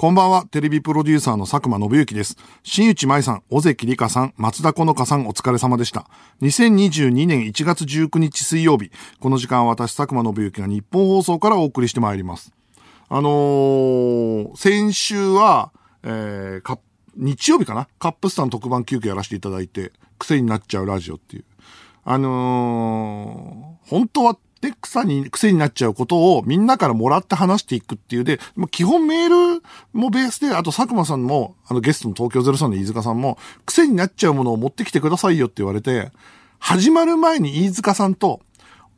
こんばんは、テレビプロデューサーの佐久間信之です。新内舞さん、尾関里香さん、松田好花さん、お疲れ様でした。2022年1月19日水曜日、この時間は私、佐久間信之が日本放送からお送りしてまいります。あのー、先週は、えー、か、日曜日かな？カップスターの特番急遽やらせていただいて、癖になっちゃうラジオっていう。あのー、本当はで、草に、癖になっちゃうことをみんなからもらって話していくっていうで、基本メールもベースで、あと佐久間さんも、あのゲストの東京03の飯塚さんも、癖になっちゃうものを持ってきてくださいよって言われて、始まる前に飯塚さんと、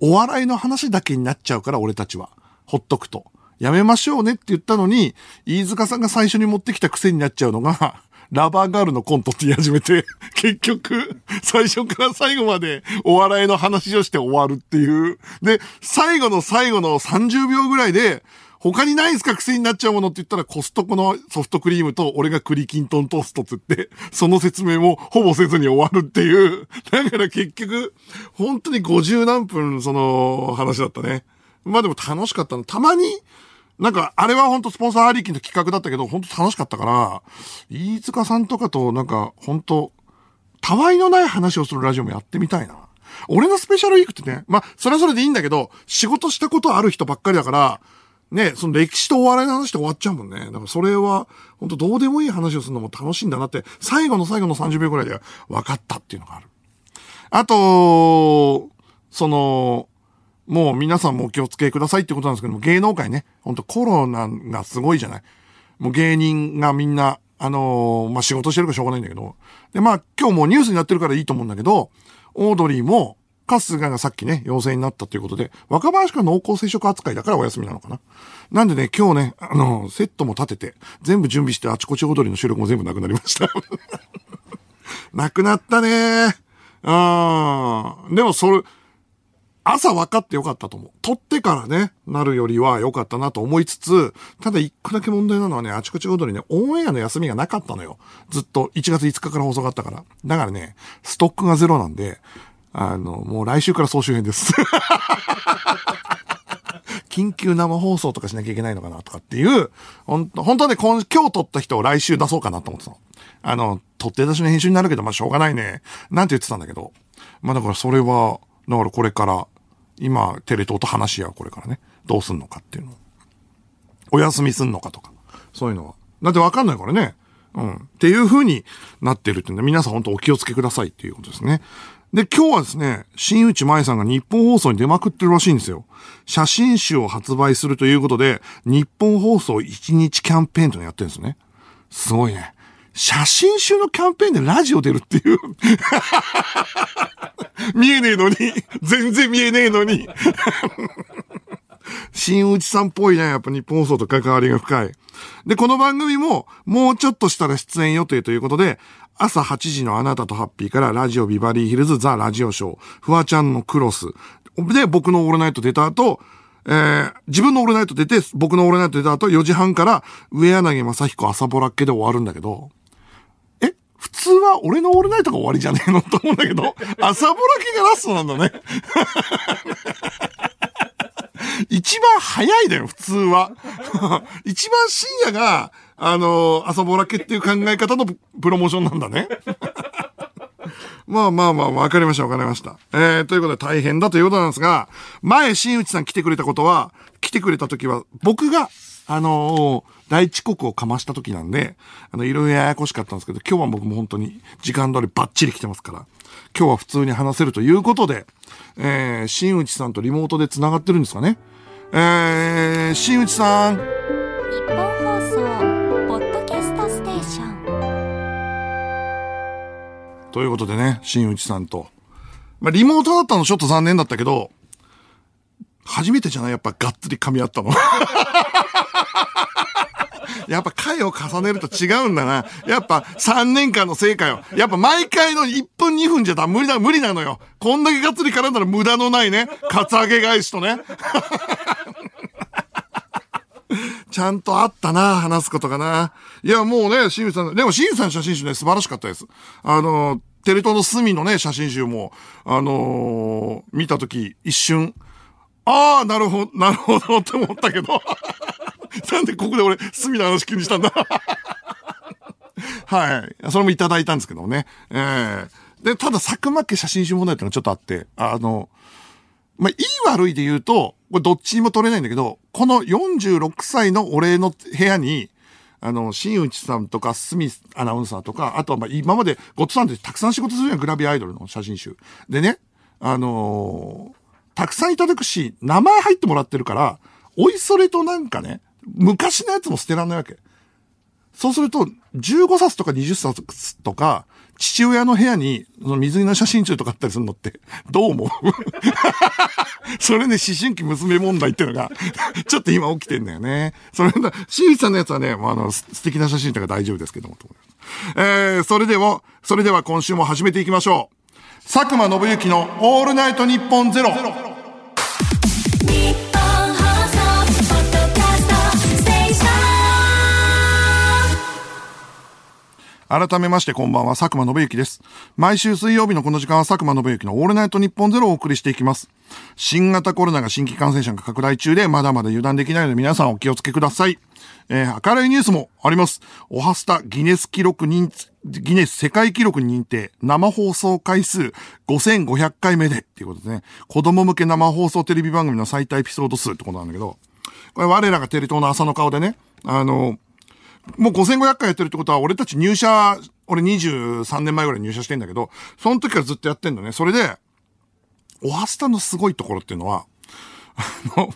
お笑いの話だけになっちゃうから俺たちは。ほっとくと。やめましょうねって言ったのに、飯塚さんが最初に持ってきた癖になっちゃうのが、ラバーガールのコントって言い始めて、結局、最初から最後までお笑いの話をして終わるっていう。で、最後の最後の30秒ぐらいで、他にないんすか癖になっちゃうものって言ったらコストコのソフトクリームと俺が栗きんとんトーストって言って、その説明もほぼせずに終わるっていう。だから結局、本当に50何分その話だったね。まあでも楽しかったの。たまに、なんか、あれは本当スポンサーありきの企画だったけど、本当楽しかったから、飯塚さんとかとなんか、本当たわいのない話をするラジオもやってみたいな。俺のスペシャルウィークってね、まあ、それはそれでいいんだけど、仕事したことある人ばっかりだから、ね、その歴史とお笑いの話で終わっちゃうもんね。だからそれは、本当どうでもいい話をするのも楽しいんだなって、最後の最後の30秒くらいで分かったっていうのがある。あと、その、もう皆さんもお気をつけくださいってことなんですけども、芸能界ね、ほんとコロナがすごいじゃない。もう芸人がみんな、あのー、まあ、仕事してるかしょうがないんだけど。で、まあ、今日もニュースになってるからいいと思うんだけど、オードリーも、春日がさっきね、陽性になったということで、若林が濃厚接触扱いだからお休みなのかな。なんでね、今日ね、あの、セットも立てて、全部準備してあちこち踊りの収録も全部なくなりました。なくなったねあー。でもそれ、朝分かってよかったと思う。撮ってからね、なるよりは良かったなと思いつつ、ただ一個だけ問題なのはね、あちこち踊りね、オンエアの休みがなかったのよ。ずっと1月5日から放送があったから。だからね、ストックがゼロなんで、あの、もう来週から総集編です。緊急生放送とかしなきゃいけないのかなとかっていう、本当本当はね、今今日撮った人を来週出そうかなと思ってたの。あの、撮って出しの編集になるけど、まあしょうがないね。なんて言ってたんだけど。まあだからそれは、だからこれから今、テレ東と話し合う、これからね。どうすんのかっていうの。お休みすんのかとか。そういうのは。だってわかんないからね。うん。っていう風になってるってんで、皆さん本当お気をつけくださいっていうことですね。で、今日はですね、新内舞さんが日本放送に出まくってるらしいんですよ。写真集を発売するということで、日本放送1日キャンペーンというのやってるんですね。すごいね。写真集のキャンペーンでラジオ出るっていう 見えねえのに、全然見えねえのに新内さんっぽいね。やっぱ日本放送と関わりが深い。で、この番組も、もうちょっとしたら出演予定ということで、朝8時のあなたとハッピーからラジオビバリーヒルズザラジオショー、フワちゃんのクロス。で、僕のオールナイト出た後、えー、自分のオールナイト出て、僕のオールナイト出た後、4時半から、上柳正彦朝ぼらっけで終わるんだけど、普通は俺のオールナイトが終わりじゃねえのと思うんだけど、朝ぼらきがラストなんだね。一番早いだよ、普通は。一番深夜が、あのー、朝ぼらけっていう考え方のプロモーションなんだね。まあまあまあ、わかりました、わかりました。えー、ということで大変だということなんですが、前、新内さん来てくれたことは、来てくれた時は、僕が、あのー、大遅刻をかました時なんで、あの、いろいろややこしかったんですけど、今日は僕も本当に時間通りバッチリ来てますから、今日は普通に話せるということで、えー、新内さんとリモートで繋がってるんですかね。えー、新内さん。日本放送、ポッドキャストステーション。ということでね、新内さんと。まあ、リモートだったのちょっと残念だったけど、初めてじゃない？やっぱがっつり噛み合ったの。やっぱ回を重ねると違うんだな。やっぱ3年間の成果よ。やっぱ毎回の1分2分じゃだ、無理だ、無理なのよ。こんだけがっつり絡んだら無駄のないね。カツアゲ返しとね。ちゃんとあったな、話すことがな。いや、もうね、シンさん、でもシンさんの写真集ね、素晴らしかったです。あの、テレ東の隅のね、写真集も、あのー、見たとき、一瞬、ああ、なるほど、なるほどって思ったけどなんでここで俺、隅の話急にしたんだ？はい。それもいただいたんですけどもね。ええで、ただ、佐久間家写真集問題ってのがちょっとあって、あの、まあ、いい悪いで言うと、これどっちにも取れないんだけど、この46歳の俺の部屋に、あの、新内さんとか、スミスアナウンサーとか、あとはまあ今までゴッドさんってたくさん仕事するじゃん、グラビアアイドルの写真集。でね、あのーたくさんいただくし、名前入ってもらってるから、おいそれとなんかね、昔のやつも捨てらんないわけ。そうすると、15冊とか20冊とか、父親の部屋に、その水着の写真集とかあったりするのって、どう思う？それね、思春期娘問題っていうのが、ちょっと今起きてんだよね。それだ、新内さんのやつはね、もうあの、素敵な写真とか大丈夫ですけども、と思いますえー、それでは、それでは今週も始めていきましょう。佐久間信之のオールナイトニッポンゼロ。日本改めましてこんばんは、佐久間信之です。毎週水曜日のこの時間は佐久間信之のオールナイトニッポンゼロをお送りしていきます。新型コロナが新規感染者が拡大中で、まだまだ油断できないので皆さんお気をつけください。えー明るいニュースもあります。オハスタギネス記録認、ギネス世界記録認定、生放送回数5500回目でっていうことですね。子供向け生放送テレビ番組の最多エピソード数ってことなんだけど、これ我らがテレ東の朝の顔でね、あの、もう5500回やってるってことは、俺たち入社、俺23年前ぐらい入社してんだけど、その時からずっとやってんだね。それで、オハスタのすごいところっていうのは、あの、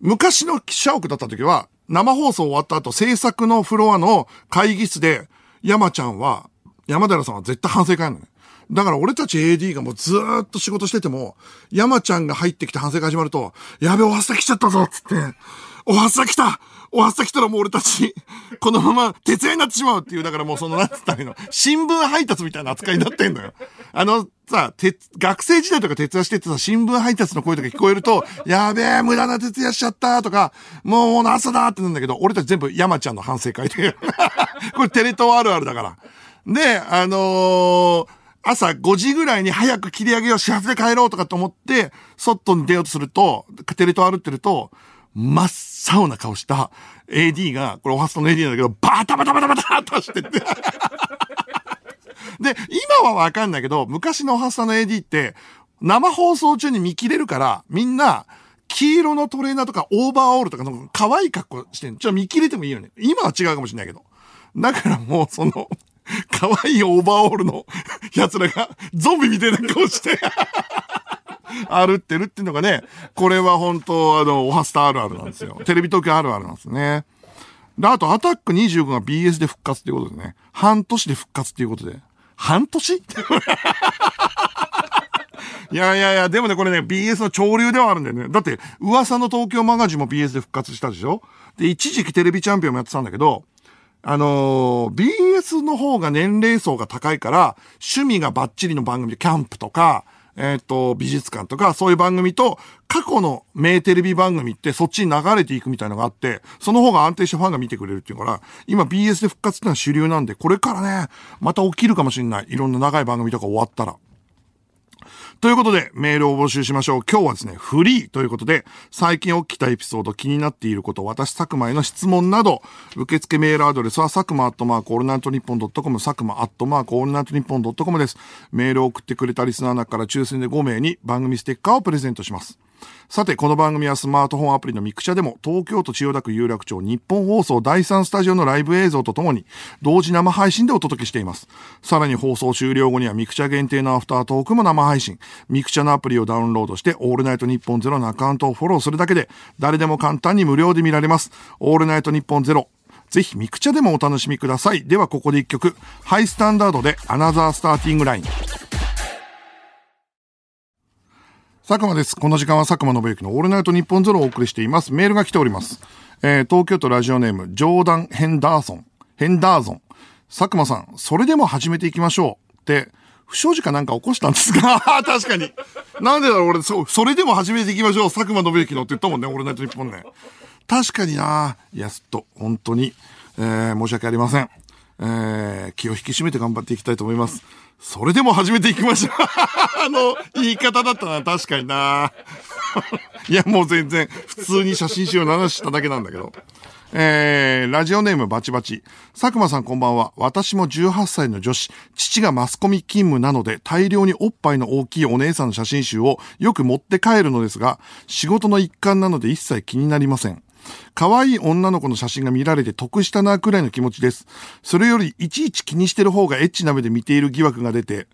昔の社屋だった時は、生放送終わった後、制作のフロアの会議室で、山ちゃんは、山寺さんは絶対反省会なのね。だから俺たち AD がもうずーっと仕事してても、山ちゃんが入ってきて反省会始まると、やべ、おはスタ来ちゃったぞっつって、おはスタ来たおはスタ来たらもう俺たち、このまま徹夜になってしまうっていう、だからもうその、なんつったらいいの、新聞配達みたいな扱いになってんのよ。あの、さ、て学生時代とか徹夜しててさ、新聞配達の声とか聞こえると、やべえ、無駄な徹夜しちゃったとか、もう朝だってなんだけど、俺たち全部山ちゃんの反省会で。これテレ東あるあるだから。で、あのー朝5時ぐらいに早く切り上げよう、始発で帰ろうとかと思って、外に出ようとすると、テレ東歩ってると、真っ青な顔した AD が、これオハストの AD なんだけど、バタバタバタバタって走ってって。で、今はわかんないけど、昔のオハスタの AD って、生放送中に見切れるから、みんな、黄色のトレーナーとかオーバーオールとかの可愛い格好してんの。ちょっと見切れてもいいよね。今は違うかもしれないけど。だからもうその、可愛いオーバーオールの奴らがゾンビみたいな顔して歩ってるっていうのがね、これは本当あの、オハスタあるあるなんですよ。テレビ東京あるあるなんですね。で、あと、アタック25が BS で復活っていうことでね。半年で復活っていうことで。半年？いやいやいや、でもね、これね、BS の潮流ではあるんだよね。だって、噂の東京マガジンも BS で復活したでしょ？で、一時期テレビチャンピオンもやってたんだけど、あのー BS の方が年齢層が高いから、趣味がバッチリの番組で、キャンプとか、えっ、と、美術館とか、そういう番組と、過去の名テレビ番組ってそっちに流れていくみたいなのがあって、その方が安定してファンが見てくれるっていうから、今 BS で復活ってのは主流なんで、これからね、また起きるかもしんない。いろんな長い番組とか終わったら。ということで、メールを募集しましょう。今日はですね、フリーということで、最近起きたエピソード、気になっていること、私、佐久間への質問など、受付メールアドレスは、佐久間アットマークオールナイトニッポンドットコム、佐久間アットマークオールナイトニッポンドットコムです。メールを送ってくれたリスナーの中から抽選で5名に番組ステッカーをプレゼントします。さて、この番組はスマートフォンアプリのミクチャでも、東京都千代田区有楽町ニッポン放送第3スタジオのライブ映像とともに、同時生配信でお届けしています。さらに放送終了後にはミクチャ限定のアフタートークも生配信。ミクチャのアプリをダウンロードして、オールナイトニッポンゼロのアカウントをフォローするだけで、誰でも簡単に無料で見られます。オールナイトニッポンゼロ。ぜひミクチャでもお楽しみください。ではここで一曲、ハイスタンダードでアナザースターティングライン。佐久間です。この時間は佐久間信之のオールナイトニッポンゼロをお送りしています。メールが来ております。えー、東京都ラジオネーム、ジョーダン・ヘンダーソン。ヘンダーゾン。佐久間さん、それでも始めていきましょう。って、不祥事かなんか起こしたんですか？確かに。なんでだろう俺、そ、それでも始めていきましょう。佐久間信之のって言ったもんね、オールナイトニッポンね。確かにな。いや、すっと、本当に、えー、申し訳ありません。えー、気を引き締めて頑張っていきたいと思います。それでも始めていきましょう。あの、言い方だったな、確かにな。いや、もう全然、普通に写真集を流しただけなんだけど。えー、ラジオネームバチバチ。佐久間さんこんばんは。私も18歳の女子。父がマスコミ勤務なので大量におっぱいの大きいお姉さんの写真集をよく持って帰るのですが、仕事の一環なので一切気になりません。可愛い女の子の写真が見られて得したなくらいの気持ちです。それよりいちいち気にしてる方がエッチな目で見ている疑惑が出て、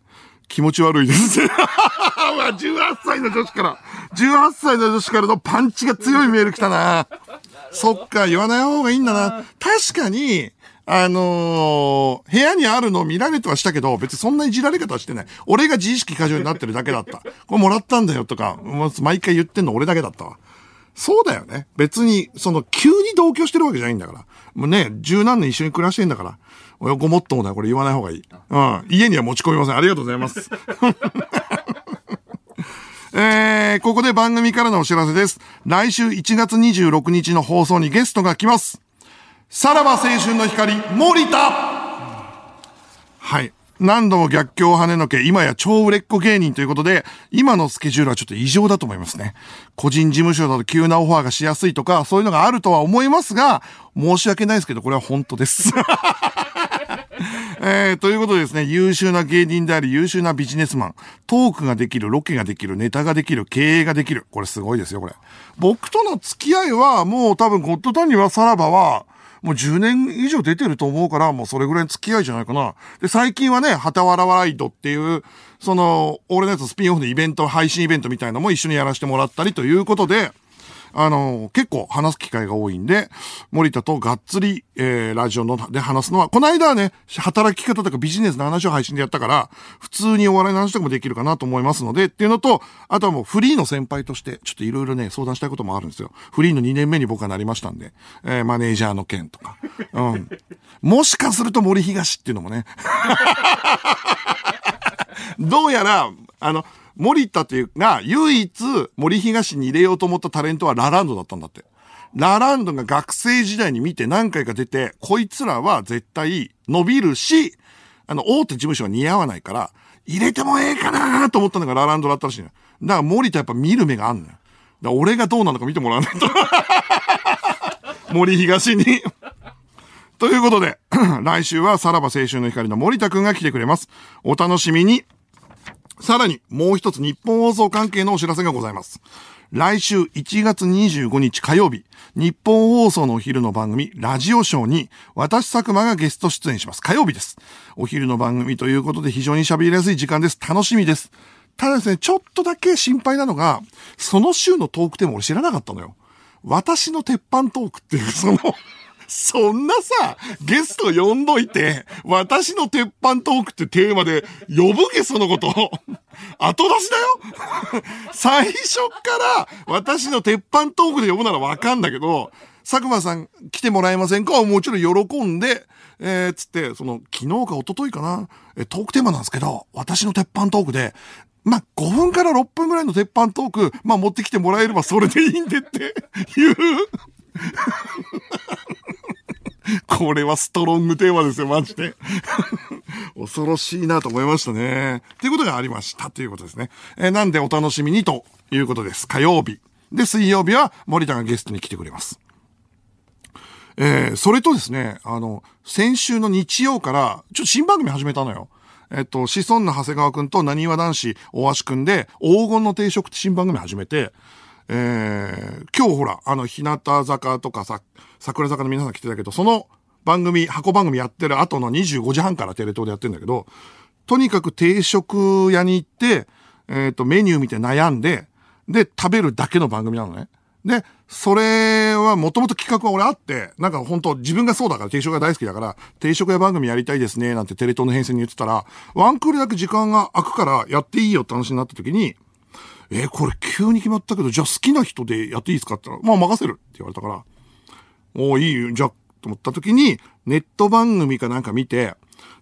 気持ち悪いです。18歳の女子から、18歳の女子からのパンチが強いメール来たな。そっか、言わない方がいいんだな。確かに、あのー部屋にあるのを見られてはしたけど、別にそんないじられ方はしてない。俺が自意識過剰になってるだけだった。これもらったんだよとか、毎回言ってんの俺だけだったわ。そうだよね。別に、その、急に同居してるわけじゃないんだから。もうね、十何年一緒に暮らしてんだから。およごもっともだ。これ言わない方がいい。うん。家には持ち込みません。ありがとうございます。えー、ここで番組からのお知らせです。来週1月26日の放送にゲストが来ます。さらば青春の光、森田はい。何度も逆境を跳ねのけ、今や超売れっ子芸人ということで、今のスケジュールはちょっと異常だと思いますね。個人事務所だと急なオファーがしやすいとか、そういうのがあるとは思いますが、申し訳ないですけど、これは本当です。えー、ということでですね、優秀な芸人であり、優秀なビジネスマン、トークができる、ロケができる、ネタができる、経営ができる。これすごいですよ、これ。僕との付き合いは、もう多分、ゴッドタンにはさらばは、もう10年以上出てると思うから、もうそれぐらいの付き合いじゃないかな。で、最近はね、旗笑わらワイドっていう、その、俺のやつスピンオフのイベント、配信イベントみたいなのも一緒にやらせてもらったりということで、あの、結構話す機会が多いんで、森田とがっつり、えー、ラジオので話すのは、この間はね、働き方とかビジネスの話を配信でやったから、普通にお笑いの話とかもできるかなと思いますので、っていうのと、あとはもうフリーの先輩として、ちょっといろいろね、相談したいこともあるんですよ。フリーの2年目に僕はなりましたんで、えー、マネージャーの件とか。うん。もしかすると森東っていうのもね。どうやら、あの、森田というが、唯一森東に入れようと思ったタレントはラランドだったんだって。ラランドが学生時代に見て何回か出て、こいつらは絶対伸びるし、あの、大手事務所は似合わないから、入れてもええかなと思ったのがラランドだったらしいのよ。だから森田やっぱ見る目があんのよ。だ俺がどうなのか見てもらわないと。森東に。ということで、来週はさらば青春の光の森田くんが来てくれます。お楽しみに。さらに、もう一つ日本放送関係のお知らせがございます。来週1月25日火曜日、日本放送のお昼の番組、ラジオショーに、私佐久間がゲスト出演します。火曜日です。お昼の番組ということで非常に喋りやすい時間です。楽しみです。ただですね、ちょっとだけ心配なのが、その週のトークテーマ俺知らなかったのよ。私の鉄板トークっていう、その、そんなさ、ゲスト呼んどいて、私の鉄板トークってテーマで呼ぶけ、そのこと。後出しだよ 最初から私の鉄板トークで呼ぶならわかんだけど、佐久間さん来てもらえませんか？もちろん喜んで、えー、つって、その、昨日か一昨日かな、え、トークテーマなんですけど、私の鉄板トークで、まあ、5分から6分ぐらいの鉄板トーク、まあ、持ってきてもらえればそれでいいんでっていう。これはストロングテーマですよ、マジで。恐ろしいなと思いましたね。っていうことがありましたということですね。えーなんでお楽しみにということです。火曜日。で、水曜日は森田がゲストに来てくれます。えーそれとですね、あの、先週の日曜から、ちょっと新番組始めたのよ。えっと、シソンヌ長谷川くんと何わ男子大橋くんで、黄金の定食って新番組始めて、えー今日ほら、あの、日向坂とかさ、桜坂の皆さん来てたけど、その番組、箱番組やってる後の25時半からテレ東でやってるんだけど、とにかく定食屋に行って、えっ、と、メニュー見て悩んで、で、食べるだけの番組なのね。で、それはもともと企画は俺あって、なんか本当自分がそうだから定食が大好きだから、定食屋番組やりたいですね、なんてテレ東の編成に言ってたら、ワンクールだけ時間が空くからやっていいよって話になった時に、えーこれ急に決まったけど、じゃあ好きな人でやっていいですかって言ったら、まあ任せるって言われたから、おいい、じゃあ、と思った時に、ネット番組かなんか見て、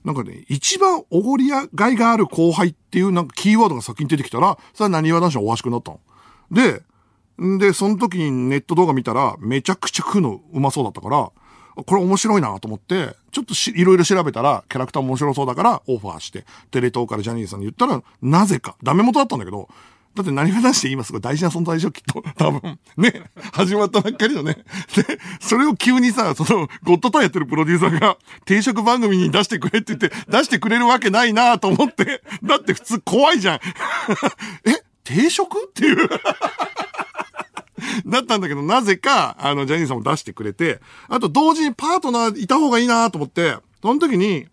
なんかね、一番おごりやがいがある後輩っていうなんかキーワードが先に出てきたら、それは何わ男子の大橋くんだったの。で、んで、その時にネット動画見たら、めちゃくちゃ食うのうまそうだったから、これ面白いなと思って、ちょっとしいろいろ調べたら、キャラクター面白そうだから、オファーして、テレ東からジャニーさんに言ったら、なぜか、ダメ元だったんだけど、だって何がなしで今すごい大事な存在でしょ、きっと。多分。ね。始まったばっかりのね。で、それを急にさ、その、ゴッドタンやってるプロデューサーが、定食番組に出してくれって言って、出してくれるわけないなと思って、だって普通怖いじゃん。え？定食っていう？だったんだけど、なぜか、あの、ジャニーさんも出してくれて、あと同時にパートナーいた方がいいなと思って、その時に、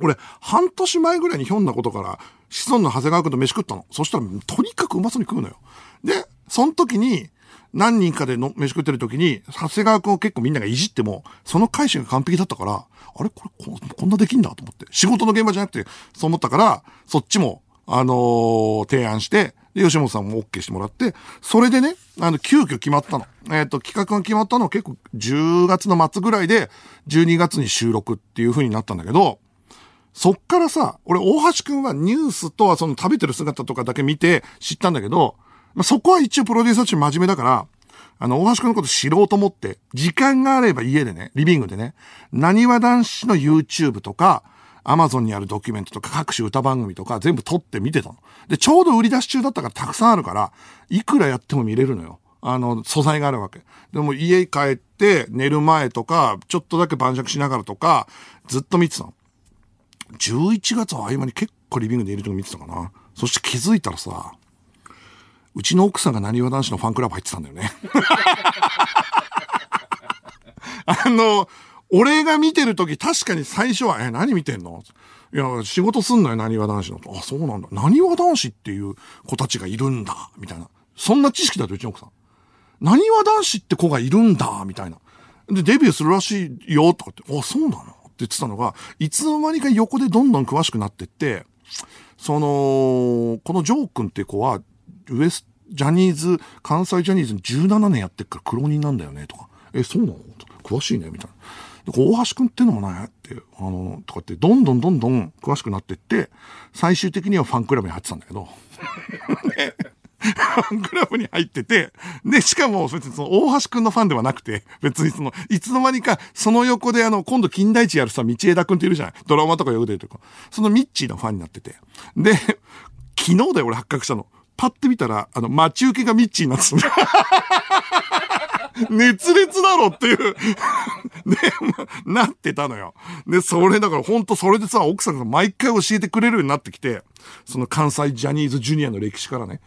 俺、半年前ぐらいにひょんなことから、子孫の長谷川くんと飯食ったの。そしたら、とにかくうまそうに食うのよ。で、その時に、何人かでの飯食ってる時に、長谷川くんを結構みんながいじっても、その返しが完璧だったから、あれ？これこ、こんなできんだと思って。仕事の現場じゃなくて、そう思ったから、そっちも、あのー提案して、で、吉本さんも OK してもらって、それでね、あの、急遽決まったの。えっ、と、企画が決まったのは結構10月の末ぐらいで、12月に収録っていう風になったんだけど、そっからさ、俺、大橋くんはニュースとはその食べてる姿とかだけ見て知ったんだけど、まあ、そこは一応プロデューサーとして真面目だから、あの、大橋くんのこと知ろうと思って、時間があれば家でね、リビングでね、何わ男子の YouTube とか、アマゾンにあるドキュメントとか各種歌番組とか全部撮って見てたの。で、ちょうど売り出し中だったからたくさんあるから、いくらやっても見れるのよ。あの、素材があるわけ。でも家帰って寝る前とか、ちょっとだけ晩酌しながらとか、ずっと見てたの。11月は合間に結構リビングでいるとこ見てたかな。そして気づいたらさ、うちの奥さんが何わ男子のファンクラブ入ってたんだよね。あの、俺が見てる時確かに最初は、え、何見てんの？いや、仕事すんのよ、何わ男子の。あ、そうなんだ。何わ男子っていう子たちがいるんだ、みたいな。そんな知識だと、うちの奥さん。何わ男子って子がいるんだ、みたいな。で、デビューするらしいよ、とかって、あ、そうなの？言ってたのが、いつの間にか横でどんどん詳しくなってって、その、このジョー君っていう子は、ウエス、ジャニーズ、関西ジャニーズに17年やってっから苦労人なんだよね、とか。え、そうなの？とか詳しいね、みたいな。で大橋くんっていうのもね、って、あの、とかって、どんどんどんどん詳しくなってって、最終的にはファンクラブに入ってたんだけど、でファン クラブに入ってて、で、しかも別にその大橋くんのファンではなくて、別にその、いつの間にか、その横であの、今度金田一やるさ、道枝くんっているじゃない？ドラマとかよく出るとか。そのミッチーのファンになってて。で、昨日だよ、俺発覚したの。パッて見たら、あの、待ち受けがミッチーになってたんだよ 熱烈だろっていう で、まなってたのよ。で、それだから本当それでさ、奥さんが毎回教えてくれるようになってきて、その関西ジャニーズジュニアの歴史からね、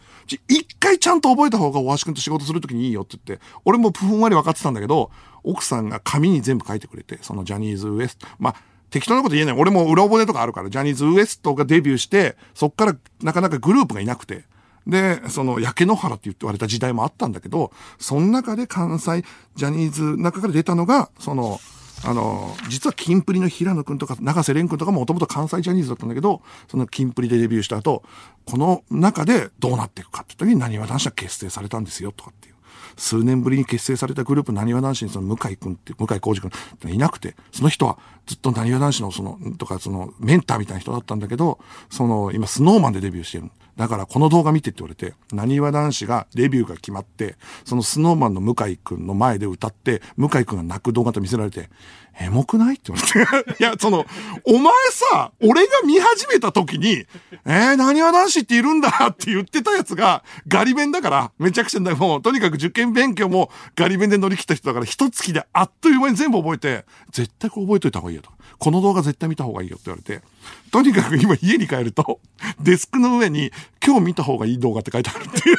一回ちゃんと覚えた方が大橋くんと仕事するときにいいよって言って、俺もふんわり分かってたんだけど、奥さんが紙に全部書いてくれて、そのジャニーズ WEST、まあ、適当なこと言えない。俺も裏骨とかあるから、ジャニーズ WEST がデビューして、そっからなかなかグループがいなくて、で、その、焼け野原って言って言われた時代もあったんだけど、その中で関西ジャニーズの中から出たのが、その、あの、実はキンプリの平野くんとか、永瀬廉くんとかももともと関西ジャニーズだったんだけど、そのキンプリでデビューした後、この中でどうなっていくかって時に何わ男子は結成されたんですよ、とかっていう。数年ぶりに結成されたグループ、何わ男子にその向井くんって、向井浩二くんっていなくて、その人はずっと何わ男子のその、とかその、メンターみたいな人だったんだけど、その、今、スノーマンでデビューしてる。だからこの動画見てって言われて、何わ男子がデビューが決まって、そのスノーマンの向井くんの前で歌って、向井くんが泣く動画と見せられて、エモくないって言われて。いや、その、お前さ、俺が見始めた時に、えー、何わ男子っているんだって言ってたやつが、ガリ弁だから、めちゃくちゃ、もう、とにかく受験勉強もガリ弁で乗り切った人だから、一月であっという間に全部覚えて、絶対これ覚えといた方がいいよと。この動画絶対見た方がいいよって言われて、とにかく今家に帰ると、デスクの上に、今日見た方がいい動画って書いてあるっていう。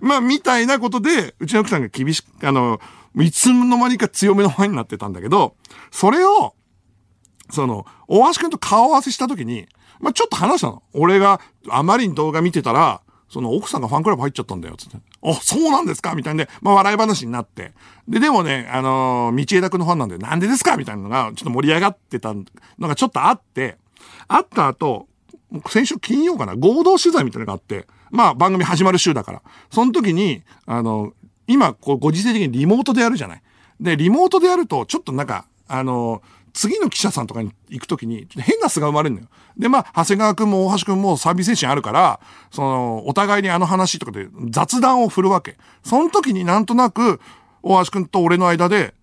まあ、みたいなことで、うちの奥さんが厳しく、あの、いつの間にか強めのファンになってたんだけど、それを、その、大橋くんと顔合わせした時に、まあ、ちょっと話したの。俺があまりに動画見てたら、その奥さんがファンクラブ入っちゃったんだよ、つって。あ、そうなんですか？みたいんで、まあ笑い話になって。で、でもね、あのー道枝くんのファンなんで、なんでですか？みたいなのが、ちょっと盛り上がってたのがちょっとあって、あった後、先週金曜かな、合同取材みたいなのがあって、まあ番組始まる週だから。その時に、あの、今、こう、ご時世的にリモートでやるじゃない。で、リモートでやると、ちょっとなんか、あの、次の記者さんとかに行くときに、変な巣が生まれるのよ。で、まあ、長谷川くんも大橋くんもサービス精神あるから、その、お互いにあの話とかで雑談を振るわけ。その時になんとなく、大橋くんと俺の間で、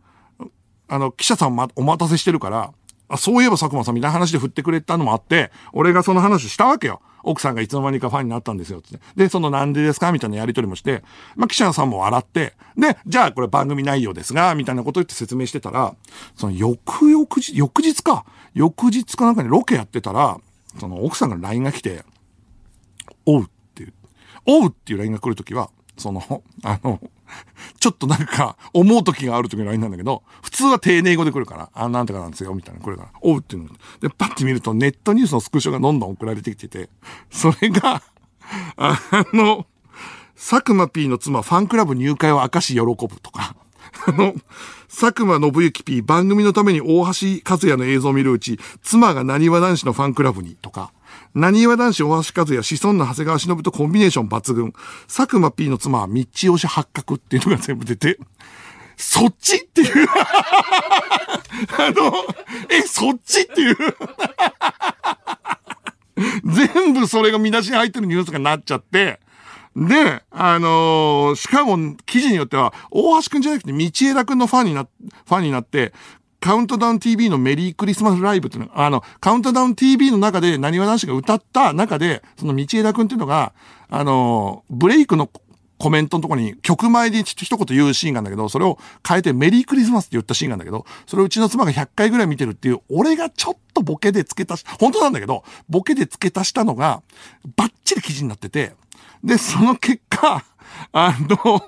あの、記者さんま、お待たせしてるから、あ、そういえば佐久間さんみたいな話で振ってくれたのもあって、俺がその話したわけよ。奥さんがいつの間にかファンになったんですよ、つって。で、そのなんでですかみたいなやりとりもして、まあ、記者さんも笑って、で、じゃあこれ番組内容ですが、みたいなこと言って説明してたら、その翌々日、翌日か、翌日かなんかにロケやってたら、その奥さんから LINE が来て、おうっていう、おうっていう LINE が来るときは、その、あの、ちょっとなんか、思う時がある時の LINE なんだけど、普通は丁寧語で来るから、あ、なんとかなんですよ、みたいな、これから、おうっていうの。で、パッて見るとネットニュースのスクショがどんどん送られてきてて、それが、あの、佐久間 P の妻、ファンクラブ入会を明かし喜ぶとか、あの、佐久間信之 P 番組のために大橋和也の映像を見るうち、妻が何わ男子のファンクラブにとか、何わ男子大橋和也、子孫の長谷川忍とコンビネーション抜群。佐久間 P の妻は道推し発覚っていうのが全部出て、そっちっていう。あの、え、そっちっていう。全部それが見出しに入ってるニュースがなっちゃって、で、あのーしかも記事によっては、大橋くんじゃなくて道枝くんのファンにな、ファンになって、カウントダウン TV のメリークリスマスライブっていうのあの、カウントダウン TV の中で、何わ男子が歌った中で、その道枝くんっていうのが、あのブレイクのコメントのとこに曲前でちょっと一言言うシーンがあるんだけど、それを変えてメリークリスマスって言ったシーンがあるんだけど、それをうちの妻が100回ぐらい見てるっていう、俺がちょっとボケで付け足し、本当なんだけど、ボケで付け足したのが、バッチリ記事になってて、で、その結果、あの、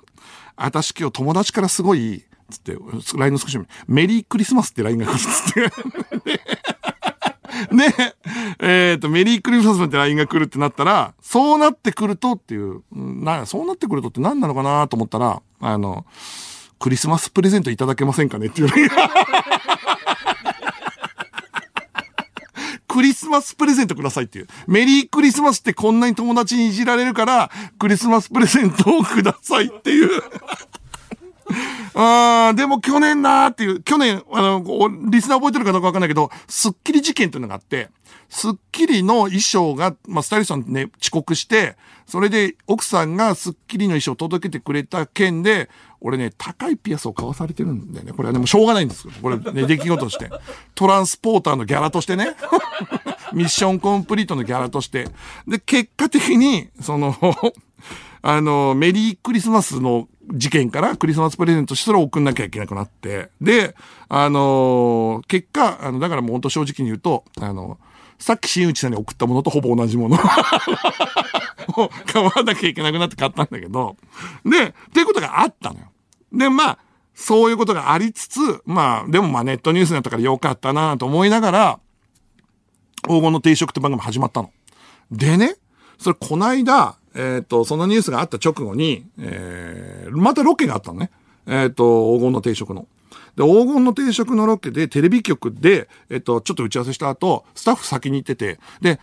私今日友達からすごい、つって、LINE のスクショメリークリスマスって LINE が来るっつって。で、えっ、と、メリークリスマスって LINE が来るってなったら、そうなってくるとっていう、な、そうなってくるとって何なのかなと思ったら、あの、クリスマスプレゼントいただけませんかねっていう。クリスマスプレゼントくださいっていう。メリークリスマスってこんなに友達にいじられるから、クリスマスプレゼントをくださいっていう。あーでも去年なーっていう、去年、あの、リスナー覚えてるかどうかわかんないけど、スッキリ事件っていうのがあって、スッキリの衣装が、まあ、スタイリストさんね、遅刻して、それで奥さんがスッキリの衣装を届けてくれた件で、俺ね、高いピアスを買わされてるんだよね。これはね、もうしょうがないんですよ。これね、出来事として。トランスポーターのギャラとしてね。ミッションコンプリートのギャラとして。で、結果的に、その、あの、メリークリスマスの事件からクリスマスプレゼントしてそれを送んなきゃいけなくなって。で、あの、結果、あの、だからもう本当正直に言うと、あの、さっき新内さんに送ったものとほぼ同じもの を買わなきゃいけなくなって買ったんだけど。で、っていうことがあったのよ。で、まあ、そういうことがありつつ、まあ、でもまあネットニュースになったからよかったなと思いながら、黄金の定食って番組始まったの。でね、それこないだ、えっ、と、そのニュースがあった直後に、えー、またロケがあったのね。えっ、と、黄金の定食の。で、黄金の定食のロケで、テレビ局で、えっ、と、ちょっと打ち合わせした後、スタッフ先に行ってて、で、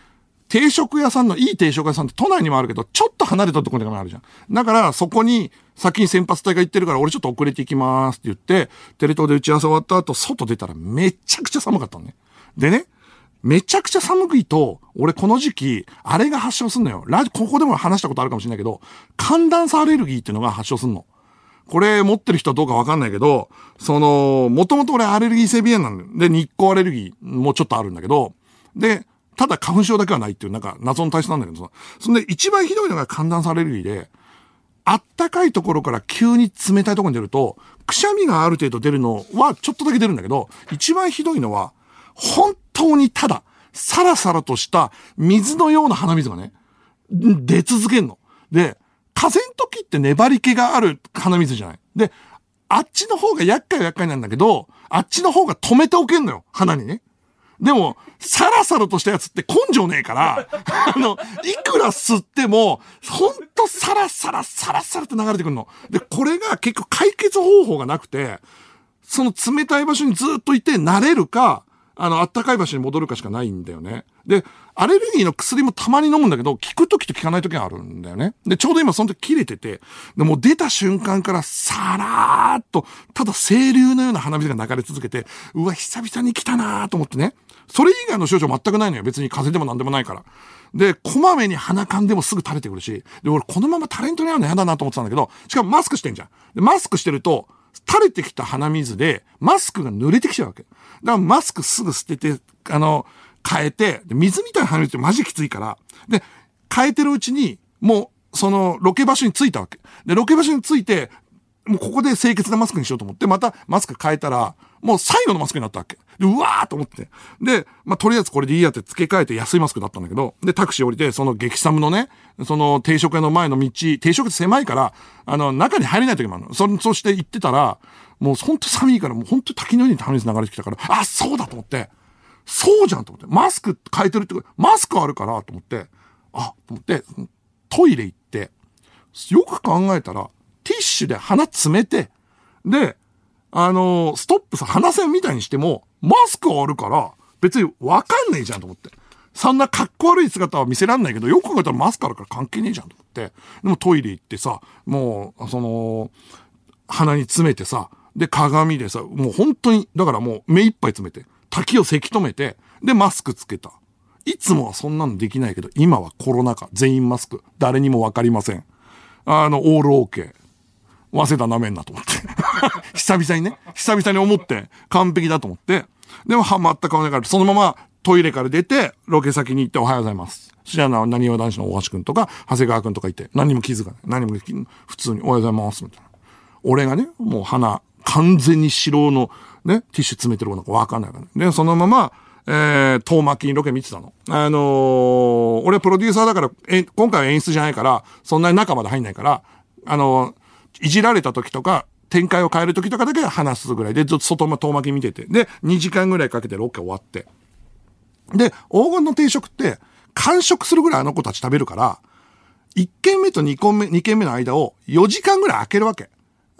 定食屋さんの、いい定食屋さんって都内にもあるけど、ちょっと離れたところにもあるじゃん。だから、そこに、先に先発隊が行ってるから、俺ちょっと遅れて行きますって言って、テレ東で打ち合わせ終わった後、外出たらめちゃくちゃ寒かったのね。でね、めちゃくちゃ寒いと、俺この時期、あれが発症すんのよ。ラジ、ここでも話したことあるかもしれないけど、寒暖差アレルギーっていうのが発症すんの。これ持ってる人はどうかわかんないけど、その、もともと俺アレルギー性鼻炎なん。で、日光アレルギーもちょっとあるんだけど、で、ただ花粉症だけはないっていう、なんか謎の体質なんだけどさ。そんで一番ひどいのが寒暖差アレルギーで、あったかいところから急に冷たいところに出ると、くしゃみがある程度出るのはちょっとだけ出るんだけど、一番ひどいのは、本当にただ、サラサラとした水のような鼻水がね、出続けんの。で、風の時って粘り気がある鼻水じゃない。で、あっちの方が厄介は厄介なんだけど、あっちの方が止めておけんのよ、鼻にね。でも、サラサラとしたやつって根性ねえから、あの、いくら吸っても、ほんとサラサラサラサラって流れてくるの。で、これが結局解決方法がなくて、その冷たい場所にずっといて慣れるか、あの、暖かい場所に戻るかしかないんだよね。で、アレルギーの薬もたまに飲むんだけど、効く時と効かない時があるんだよね。で、ちょうど今その時切れてて、でもう出た瞬間からさらーっと、ただ清流のような鼻水が流れ続けて、うわ、久々に来たなーと思ってね。それ以外の症状全くないのよ。別に風邪でも何でもないから。で、こまめに鼻かんでもすぐ垂れてくるし、で、俺このままタレントに会うの嫌だなと思ってたんだけど、しかもマスクしてんじゃん。で、マスクしてると、垂れてきた鼻水で、マスクが濡れてきちゃうわけ。だからマスクすぐ捨てて、あの、変えて、水みたいな鼻水ってマジきついから、で、変えてるうちに、もう、その、ロケ場所に着いたわけ。で、ロケ場所に着いて、もうここで清潔なマスクにしようと思って、またマスク変えたら、もう最後のマスクになったわけ。で、うわーと思って。で、まあ、とりあえずこれでいいやって付け替えて安いマスクだったんだけど、で、タクシー降りて、その激寒のね、その定食屋の前の道、定食って狭いから、あの、中に入れない時もあるの。そ、そして行ってたら、もうほんと寒いから、もうほんと滝のように鼻水流れてきたから、あ、そうだと思って、そうじゃんと思って、マスク変えてるってこと、マスクあるからと思って、あ、と思って、トイレ行って、よく考えたら、ティッシュで鼻詰めて、で、あのーストップさ、鼻線みたいにしても、マスクあるから、別にわかんねえじゃんと思って。そんな格好悪い姿は見せらんないけど、よく考えたらマスクあるから関係ねえじゃんと思って。でもトイレ行ってさ、もう、その、鼻に詰めてさ、で、鏡でさ、もう本当に、だからもう目いっぱい詰めて、滝をせき止めて、で、マスクつけた。いつもはそんなのできないけど、今はコロナ禍、全員マスク、誰にもわかりません。あの、オールオーケー。早稲田なめんなと思って。久々にね、久々に思って、完璧だと思って。でも、はまった顔ないから、そのままトイレから出て、ロケ先に行っておはようございます。そしたら、なにわ男子の大橋くんとか、長谷川くんとかいて、何も気づかない。何も気普通におはようございます、みたいな。俺がね、もう鼻、完全に白のね、ティッシュ詰めてることなんかわかんないからね、で、そのまま、えー、遠巻きにロケ見てたの。あのー俺プロデューサーだから、え、今回は演出じゃないから、そんなに中まで入んないから、あのーいじられた時とか、展開を変える時とかだけ話すぐらいで、ずっと外遠巻き見てて。で、2時間ぐらいかけてロケ終わって。で、黄金の定食って、完食するぐらいあの子たち食べるから、1軒目と2軒目、2軒目の間を4時間ぐらい空けるわけ。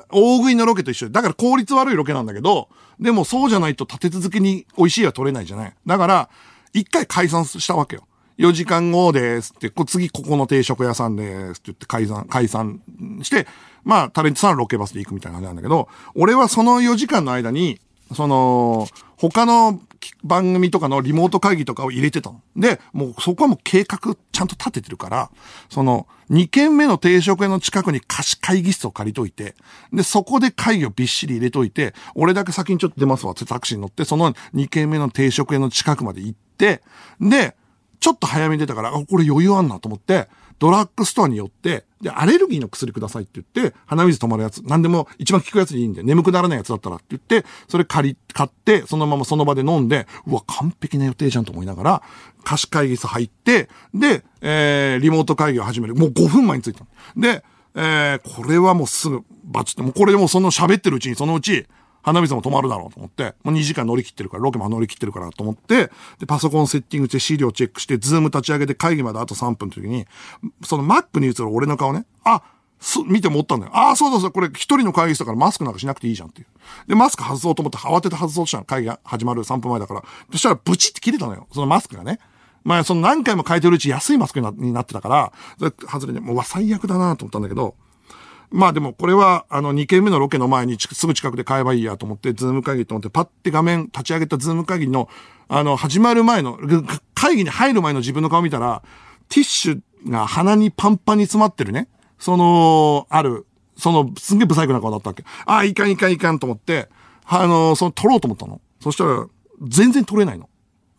大食いのロケと一緒で。だから効率悪いロケなんだけど、でもそうじゃないと立て続けに美味しいは取れないじゃない。だから、一回解散したわけよ。4時間後ですって、次ここの定食屋さんですって言って解散、解散して、まあタレントさんはロケバスで行くみたいな感じなんだけど、俺はその4時間の間に、その、他の番組とかのリモート会議とかを入れてたの。で、もうそこはもう計画ちゃんと立ててるから、その、2軒目の定食屋の近くに貸し会議室を借りといて、で、そこで会議をびっしり入れといて、俺だけ先にちょっと出ますわってタクシーに乗って、その2軒目の定食屋の近くまで行って、で、ちょっと早めに出たから、あ、これ余裕あんなと思って、ドラッグストアに寄って、で、アレルギーの薬くださいって言って、鼻水止まるやつ、何でも一番効くやつでいいんで、眠くならないやつだったらって言って、それ借り、買って、そのままその場で飲んで、うわ、完璧な予定じゃんと思いながら、貸し会議室入って、で、えー、リモート会議を始める。もう5分前に着いた。で、えー、これはもうすぐ、バチって、もうこれでもうその喋ってるうちに、そのうち、鼻水も止まるだろうと思って、もう2時間乗り切ってるから、ロケも乗り切ってるからと思って、で、パソコンセッティングして資料チェックして、 Zoom 立ち上げて会議まであと3分の時に、その Mac に映る俺の顔ね、あ、す、見て思ったんだよ。ああ、そうだそうだ、これ一人の会議室だからマスクなんかしなくていいじゃんっていう。で、マスク外そうと思って慌てて外そうとしたの。会議が始まる3分前だから。そしたらブチって切れたのよ。そのマスクがね。まあ、その何回も変えてるうち安いマスクになってたから、外れて、もううわ、最悪だなと思ったんだけど、まあでもこれは、あの、2件目のロケの前にすぐ近くで買えばいいやと思って、ズーム会議と思って、パッて画面立ち上げたズーム会議の、あの、始まる前の、会議に入る前の自分の顔見たら、ティッシュが鼻にパンパンに詰まってるね。その、ある、その、すんげえブサイクな顔だったわけ。ああ、いかんいかんいかんと思って、あの、その、取ろうと思ったの。そしたら、全然取れないの。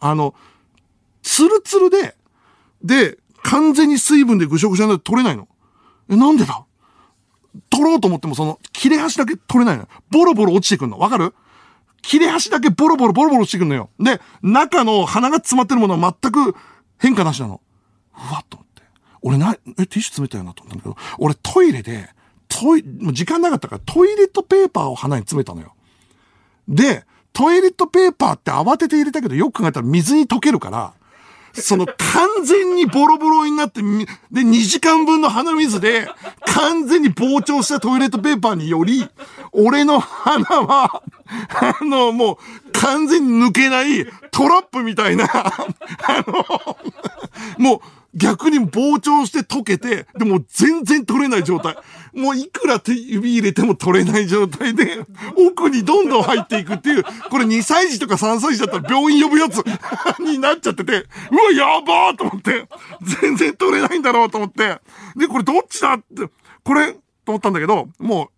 あの、ツルツルで、で、完全に水分でぐしょぐしょになって取れないの。え、なんでだ？取ろうと思ってもその、切れ端だけ取れないの。ボロボロ落ちてくんの。わかる？切れ端だけボロボロボロボロ落ちてくんのよ。で、中の鼻が詰まってるものは全く変化なしなの。うわっと思って。俺な、え、ティッシュ詰めたよなと思ったんだけど、俺トイレで、トイ、もう時間なかったからトイレットペーパーを鼻に詰めたのよ。で、トイレットペーパーって慌てて入れたけど、よく考えたら水に溶けるから、その完全にボロボロになって、で、2時間分の鼻水で、完全に膨張したトイレットペーパーにより、俺の鼻は、あの、もう、完全に抜けないトラップみたいな、あの、もう、逆に膨張して溶けて、でも全然取れない状態。もういくら手指入れても取れない状態で、奥にどんどん入っていくっていう、これ2歳児とか3歳児だったら病院呼ぶやつ になっちゃってて、うわ、やばーと思って、全然取れないんだろうと思って、で、これどっちだって、これ、と思ったんだけど、もう、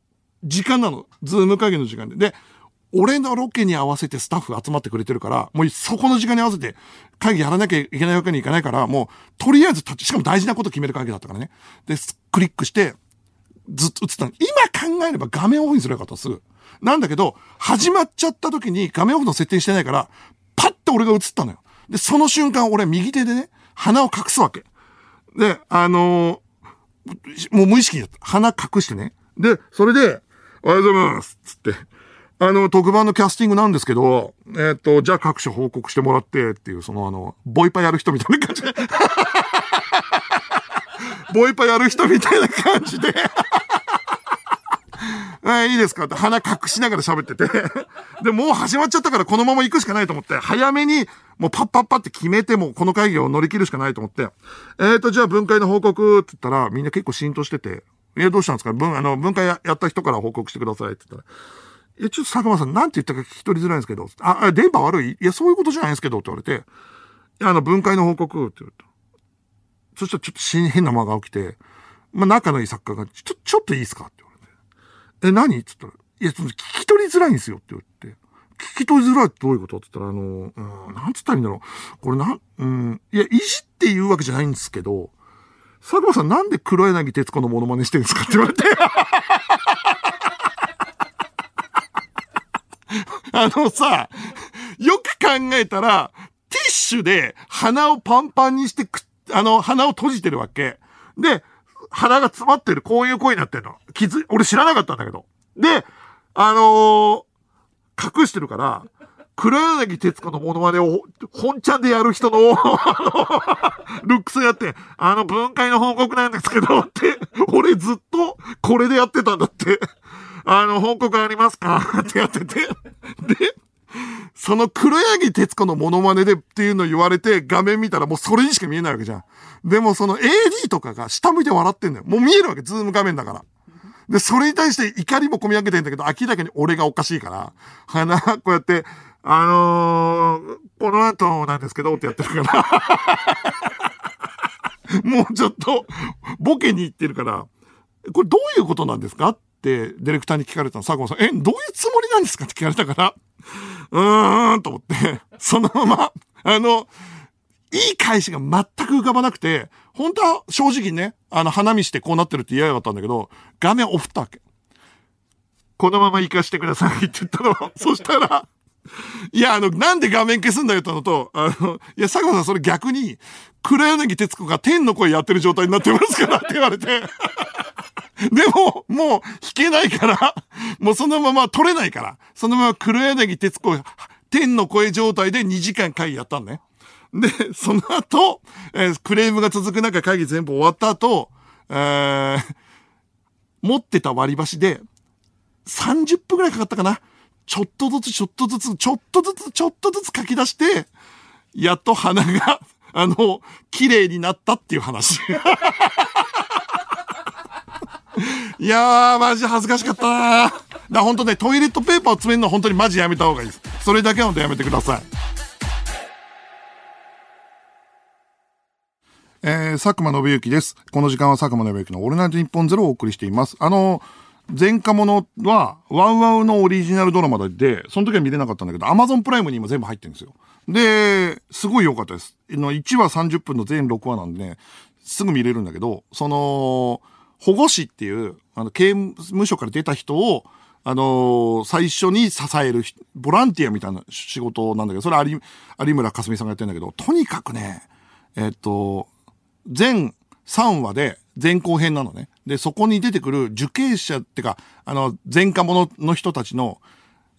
時間なの。ズーム会議の時間で。で、俺のロケに合わせてスタッフ集まってくれてるから、もうそこの時間に合わせて会議やらなきゃいけないわけにいかないから、もうとりあえず立ち、しかも大事なこと決める会議だったからね。で、クリックして、ずっと映ったの。今考えれば画面オフにすればよかった、すぐ。なんだけど、始まっちゃった時に画面オフの設定してないから、パッて俺が映ったのよ。で、その瞬間俺右手でね、鼻を隠すわけ。で、あのーもう無意識に。鼻隠してね。で、それで、おはようございます。つって。あの、特番のキャスティングなんですけど、えっ、と、じゃあ各所報告してもらってっていう、そのあの、ボイパやる人みたいな感じで。ボイパやる人みたいな感じで。えいいですか？って鼻隠しながら喋ってて。で、もう始まっちゃったからこのまま行くしかないと思って、早めにもうパッパッパって決めてもこの会議を乗り切るしかないと思って、えっ、と、じゃあ分解の報告って言ったらみんな結構浸透してて、え、どうしたんですか？分、あの、分解やった人から報告してくださいって言ったら、いや、ちょっと佐久間さん、なんて言ったか聞き取りづらいんですけど、あ、あ電波悪い？いや、そういうことじゃないんですけど、って言われて、あの、分解の報告って言われた。そしたらちょっとし変な間が起きて、まあ、仲のいい作家が、ちょ、ちょっといいですか？って言われて。え、何？って言ったら、いや、その聞き取りづらいんですよって言って。聞き取りづらいってどういうこと？って言ったら、あの、うん、なんつったらいいんだろう。これなん、うん、いや、いじって言うわけじゃないんですけど、佐久間さんなんで黒柳徹子のモノマネしてるんですか？って言われて。あのさ、よく考えたら、ティッシュで鼻をパンパンにしてく、あの、鼻を閉じてるわけ。で、鼻が詰まってる、こういう声になってるの。気づ、俺知らなかったんだけど。で、あのー隠してるから、黒柳徹子のモノマネを、本ちゃんでやる人の、あのルックスやって、あの分解の報告なんですけど、って、俺ずっとこれでやってたんだって。あの、報告ありますか？ってやってて。で、その黒柳徹子のモノマネでっていうの言われて画面見たらもうそれにしか見えないわけじゃん。でもその AD とかが下向いて笑ってんだよ。もう見えるわけ、ズーム画面だから。で、それに対して怒りも込み上げてんだけど、明らかに俺がおかしいから、鼻、こうやって、あのー、この後なんですけどってやってるから。もうちょっと、ボケに行ってるから、これどういうことなんですか、ディレクターに聞かれたの。佐久間さん、え、どういうつもりなんですかって聞かれたから、うーん、と思って、そのまま、あの、いい返しが全く浮かばなくて、本当は正直ね、あの、花見してこうなってるって嫌だったんだけど、画面オフったわけ。このまま行かしてくださいって言ったの。そしたら、いや、あの、なんで画面消すんだよってのと、あの、いや、佐久間さんそれ逆に、黒柳徹子が天の声やってる状態になってますからって言われて。でも、もう弾けないから、もうそのまま取れないから、そのまま黒柳徹子、天の声状態で2時間会議やったんね。で、その後、えークレームが続く中会議全部終わった後、えー持ってた割り箸で、30分くらいかかったかな。ちょっとずつ、ちょっとずつ、ちょっとずつ、ちょっとずつ書き出して、やっと鼻が、あの、綺麗になったっていう話。いやー、マジ恥ずかしかったなー。だ本当ね、トイレットペーパーを詰めるのは本当にマジやめた方がいいです。それだけは本当やめてください。えー、佐久間信之です。この時間は佐久間信之のオールナイトニッポンゼロをお送りしています。あの、前科者は、ワウワウのオリジナルドラマで、その時は見れなかったんだけど、アマゾンプライムに今全部入ってるんですよ。で、すごい良かったです。の1話30分の全6話なんでね、すぐ見れるんだけど、その、保護士っていう、あの、刑務所から出た人を、あのー最初に支えるボランティアみたいな仕事なんだけど、それ有、有村架純さんがやってるんだけど、とにかくね、えっと、全3話で前後編なのね。で、そこに出てくる受刑者ってか、あの、前科者の人たちの、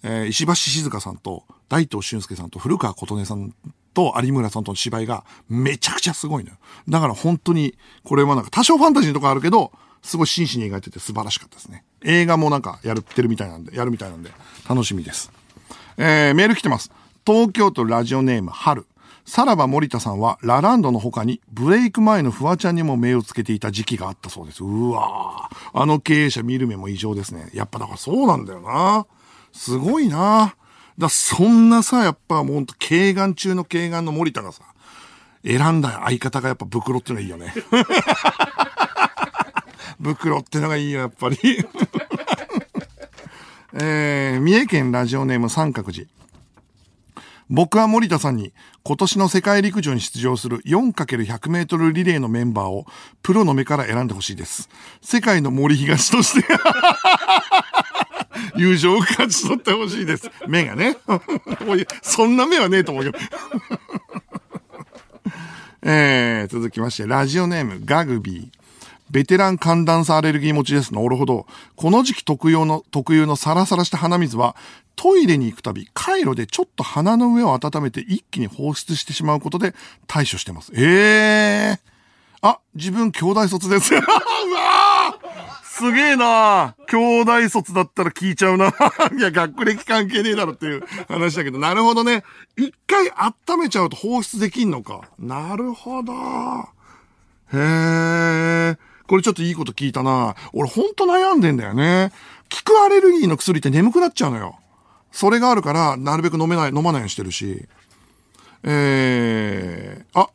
えー石橋静香さんと、大東俊介さんと、古川琴音さんと、有村さんとの芝居が、めちゃくちゃすごいのよ。だから本当に、これはなんか多少ファンタジーとかあるけど、すごい真摯に描いてて素晴らしかったですね。映画もなんかやるってるみたいなんで、やるみたいなんで、楽しみです。えー、メール来てます。東京都ラジオネーム、春。さらば森田さんは、ラランドの他に、ブレイク前のフワちゃんにも目をつけていた時期があったそうです。うわあの経営者見る目も異常ですね。やっぱだからそうなんだよな。すごいな。だそんなさ、やっぱもうほんと、軽眼中の軽眼の森田がさ、選んだ相方がやっぱ袋ってのがいいよね。袋ってのがいいよ、やっぱり。えー、三重県ラジオネーム三角寺。僕は森田さんに今年の世界陸上に出場する 4×100 メートルリレーのメンバーをプロの目から選んでほしいです。世界の森東として 友情を勝ち取ってほしいです。目がね。そんな目はねえと思うけど。えー、続きまして、ラジオネームガグビー。ベテラン寒暖差アレルギー持ちです。なるほど。この時期特有の、特有のサラサラした鼻水は、トイレに行くたび、回路でちょっと鼻の上を温めて一気に放出してしまうことで対処してます。ええー。あ、自分兄弟卒です。うわーすげえな兄弟卒だったら聞いちゃうな。いや、学歴関係ねえだろっていう話だけど、なるほどね。一回温めちゃうと放出できんのか。なるほど。へえ。これちょっといいこと聞いたな。俺ほんと悩んでんだよね。効くアレルギーの薬って眠くなっちゃうのよ。それがあるから、なるべく飲めない、飲まないようにしてるし。えー、あ、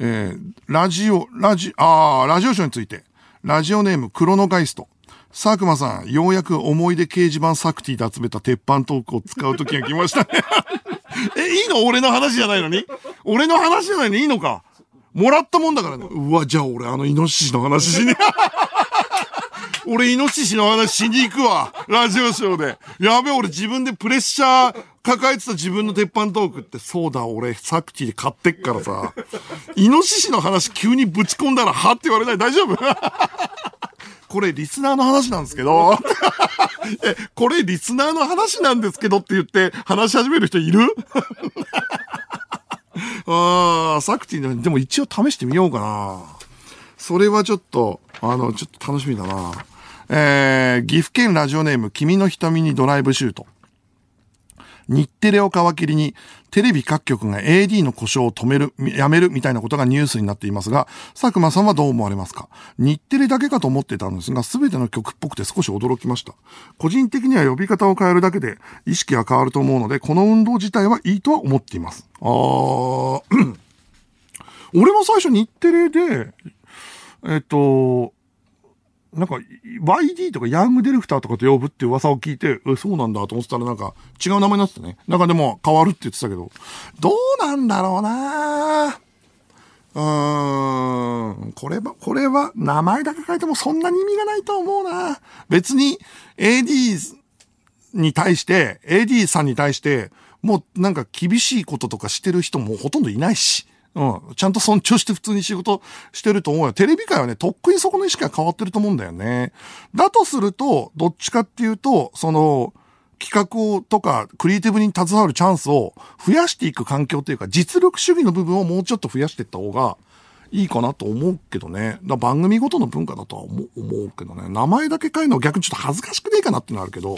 えー、ラジオ、ラジ、あー、ラジオショーについて。ラジオネーム、クロノガイスト。佐久間さん、ようやく思い出掲示板サクティで集めた鉄板トークを使う時が来ましたね。え、いいの？俺の話じゃないのに？俺の話じゃないのに？いいのか？もらったもんだからね。うわ、じゃあ俺あのイノシシの話しね。俺イノシシの話しに行くわ。ラジオショーで。やべえ、俺自分でプレッシャー抱えてた自分の鉄板トークって、そうだ、俺サクティで買ってっからさ。イノシシの話急にぶち込んだら、はって言われない大丈夫？これリスナーの話なんですけど。え、これリスナーの話なんですけどって言って話し始める人いる？ああ、サクティのでも一応試してみようかな。それはちょっと、あの、ちょっと楽しみだな。えー、岐阜県ラジオネーム、君の瞳にドライブシュート。日テレを皮切りに、テレビ各局が AD の故障を止める、やめるみたいなことがニュースになっていますが、佐久間さんはどう思われますか？日テレだけかと思ってたんですが、すべての曲っぽくて少し驚きました。個人的には呼び方を変えるだけで意識が変わると思うので、この運動自体はいいとは思っています。あー、俺も最初日テレで、えっと、なんか、YD とかヤングディレクターとかと呼ぶって噂を聞いて、え、そうなんだと思ってたらなんか違う名前になってたね。なんかでも変わるって言ってたけど、どうなんだろうなうーん、これは、これは名前だけ変えてもそんなに意味がないと思うな別に AD に対して、AD さんに対して、もうなんか厳しいこととかしてる人もほとんどいないし。うん。ちゃんと尊重して普通に仕事してると思うよ。テレビ界はね、とっくにそこの意識が変わってると思うんだよね。だとすると、どっちかっていうと、その、企画をとか、クリエイティブに携わるチャンスを増やしていく環境っていうか、実力主義の部分をもうちょっと増やしていった方がいいかなと思うけどね。だ番組ごとの文化だとは思う思うけどね。名前だけ変えるのは逆にちょっと恥ずかしくねえかなってのあるけど。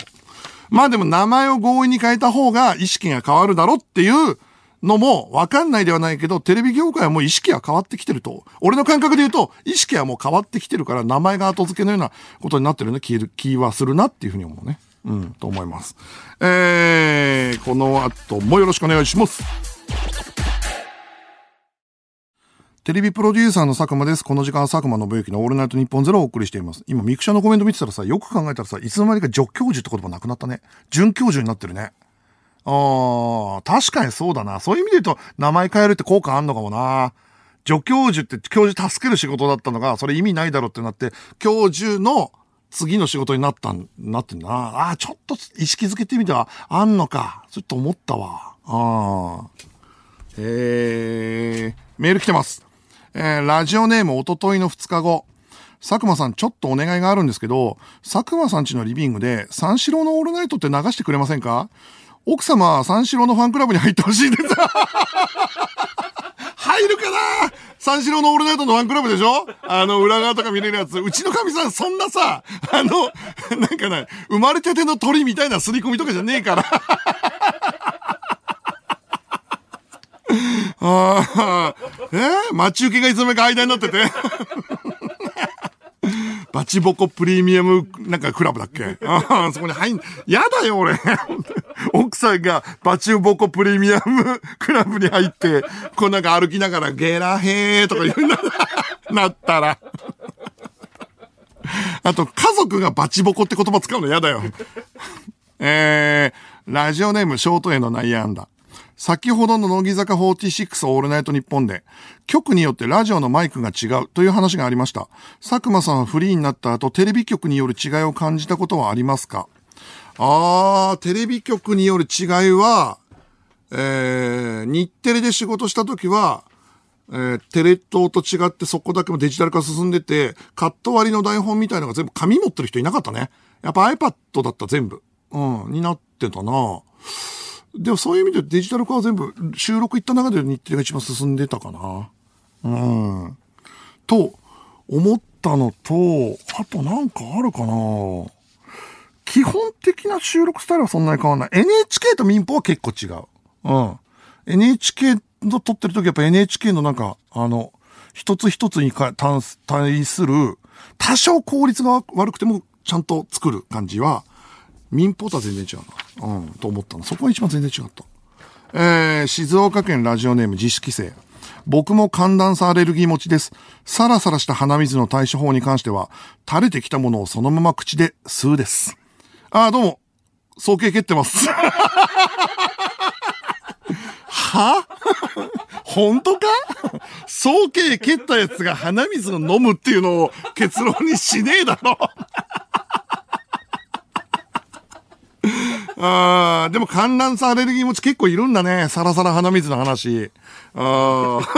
まあでも名前を強引に変えた方が意識が変わるだろっていうのもわかんないではないけど、テレビ業界はもう意識は変わってきてると。俺の感覚で言うと、意識はもう変わってきてるから、名前が後付けのようなことになってるね、気気はするなっていうふうに思うね。うん、と思います。えー、この後もよろしくお願いします。テレビプロデューサーの佐久間です。この時間は佐久間信之のオールナイトニッポンゼロをお送りしています。今、ミクシャのコメント見てたらさ、よく考えたらさ、いつの間にか助教授って言葉なくなったね。准教授になってるね。ああ、確かにそうだな。そういう意味で言うと、名前変えるって効果あんのかもな。助教授って教授助ける仕事だったのが、それ意味ないだろうってなって、教授の次の仕事になった、なってんな。ああ、ちょっと意識づけてみては、あんのか。ちょっと思ったわ。ああ。えー、メール来てます。えー、ラジオネームおとといの2日後。佐久間さん、ちょっとお願いがあるんですけど、佐久間さんちのリビングで、三四郎のオールナイトって流してくれませんか？奥様三四郎のファンクラブに入ってほしいです。入るかな？三四郎のオールナイトのファンクラブでしょ？あの、裏側とか見れるやつ。うちの神さん、そんなさ、あの、なんかね、生まれたての鳥みたいな刷り込みとかじゃねえから。ああ、えー、待ち受けがいつの間にか間になってて。バチボコプレミアム、なんかクラブだっけ？ああ、そこに入ん、やだよ、俺。奥さんがバチボコプレミアムクラブに入って、こうなんか歩きながらゲラヘーとか言うな、なったら。あと、家族がバチボコって言葉使うのやだよ。えー、ラジオネームショートへの内野安打。先ほどの乃木坂46オールナイトニッポンで、局によってラジオのマイクが違うという話がありました。佐久間さんはフリーになった後、テレビ局による違いを感じたことはありますか？あー、テレビ局による違いは、えー、日テレで仕事した時は、えー、テレ東と違ってそこだけもデジタル化進んでて、カット割りの台本みたいのが全部紙持ってる人いなかったね。やっぱ iPad だった全部。うん、になってたなでもそういう意味でデジタル化は全部収録行った中で日テレが一番進んでたかな。うん。と、思ったのと、あとなんかあるかな基本的な収録スタイルはそんなに変わんない。NHK と民放は結構違う。うん。NHK の撮ってる時やっぱ NHK のなんか、あの、一つ一つにか対する、多少効率が悪くてもちゃんと作る感じは、民放とは全然違うな。うん、と思ったの。そこが一番全然違った。えー、静岡県ラジオネーム自主規制。僕も寒暖差アレルギー持ちです。サラサラした鼻水の対処法に関しては、垂れてきたものをそのまま口で吸うです。あ、どうも。総計蹴ってます。は？本当か？総計蹴ったやつが鼻水を飲むっていうのを結論にしねえだろ。あでも観覧差アレルギー持ち結構いるんだね。サラサラ鼻水の話。あ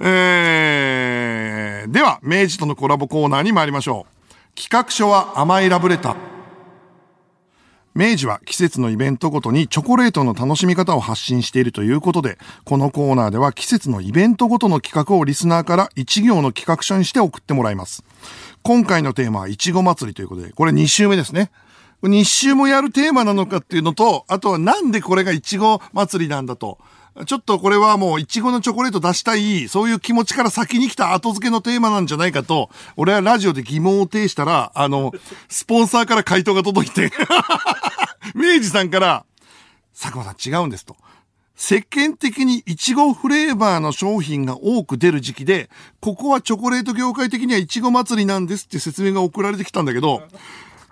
えー、では、明治とのコラボコーナーに参りましょう。企画書は甘いラブレター。明治は季節のイベントごとにチョコレートの楽しみ方を発信しているということで、このコーナーでは季節のイベントごとの企画をリスナーから1行の企画書にして送ってもらいます。今回のテーマはいちご祭りということで、これ2週目ですね。2週もやるテーマなのかっていうのと、あとはなんでこれがいちご祭りなんだと。ちょっとこれはもう、いちごのチョコレート出したい、そういう気持ちから先に来た後付けのテーマなんじゃないかと、俺はラジオで疑問を呈したら、あの、スポンサーから回答が届いて 明治さんから、佐久間さん違うんですと。世間的にイチゴフレーバーの商品が多く出る時期で、ここはチョコレート業界的にはイチゴ祭りなんですって説明が送られてきたんだけど、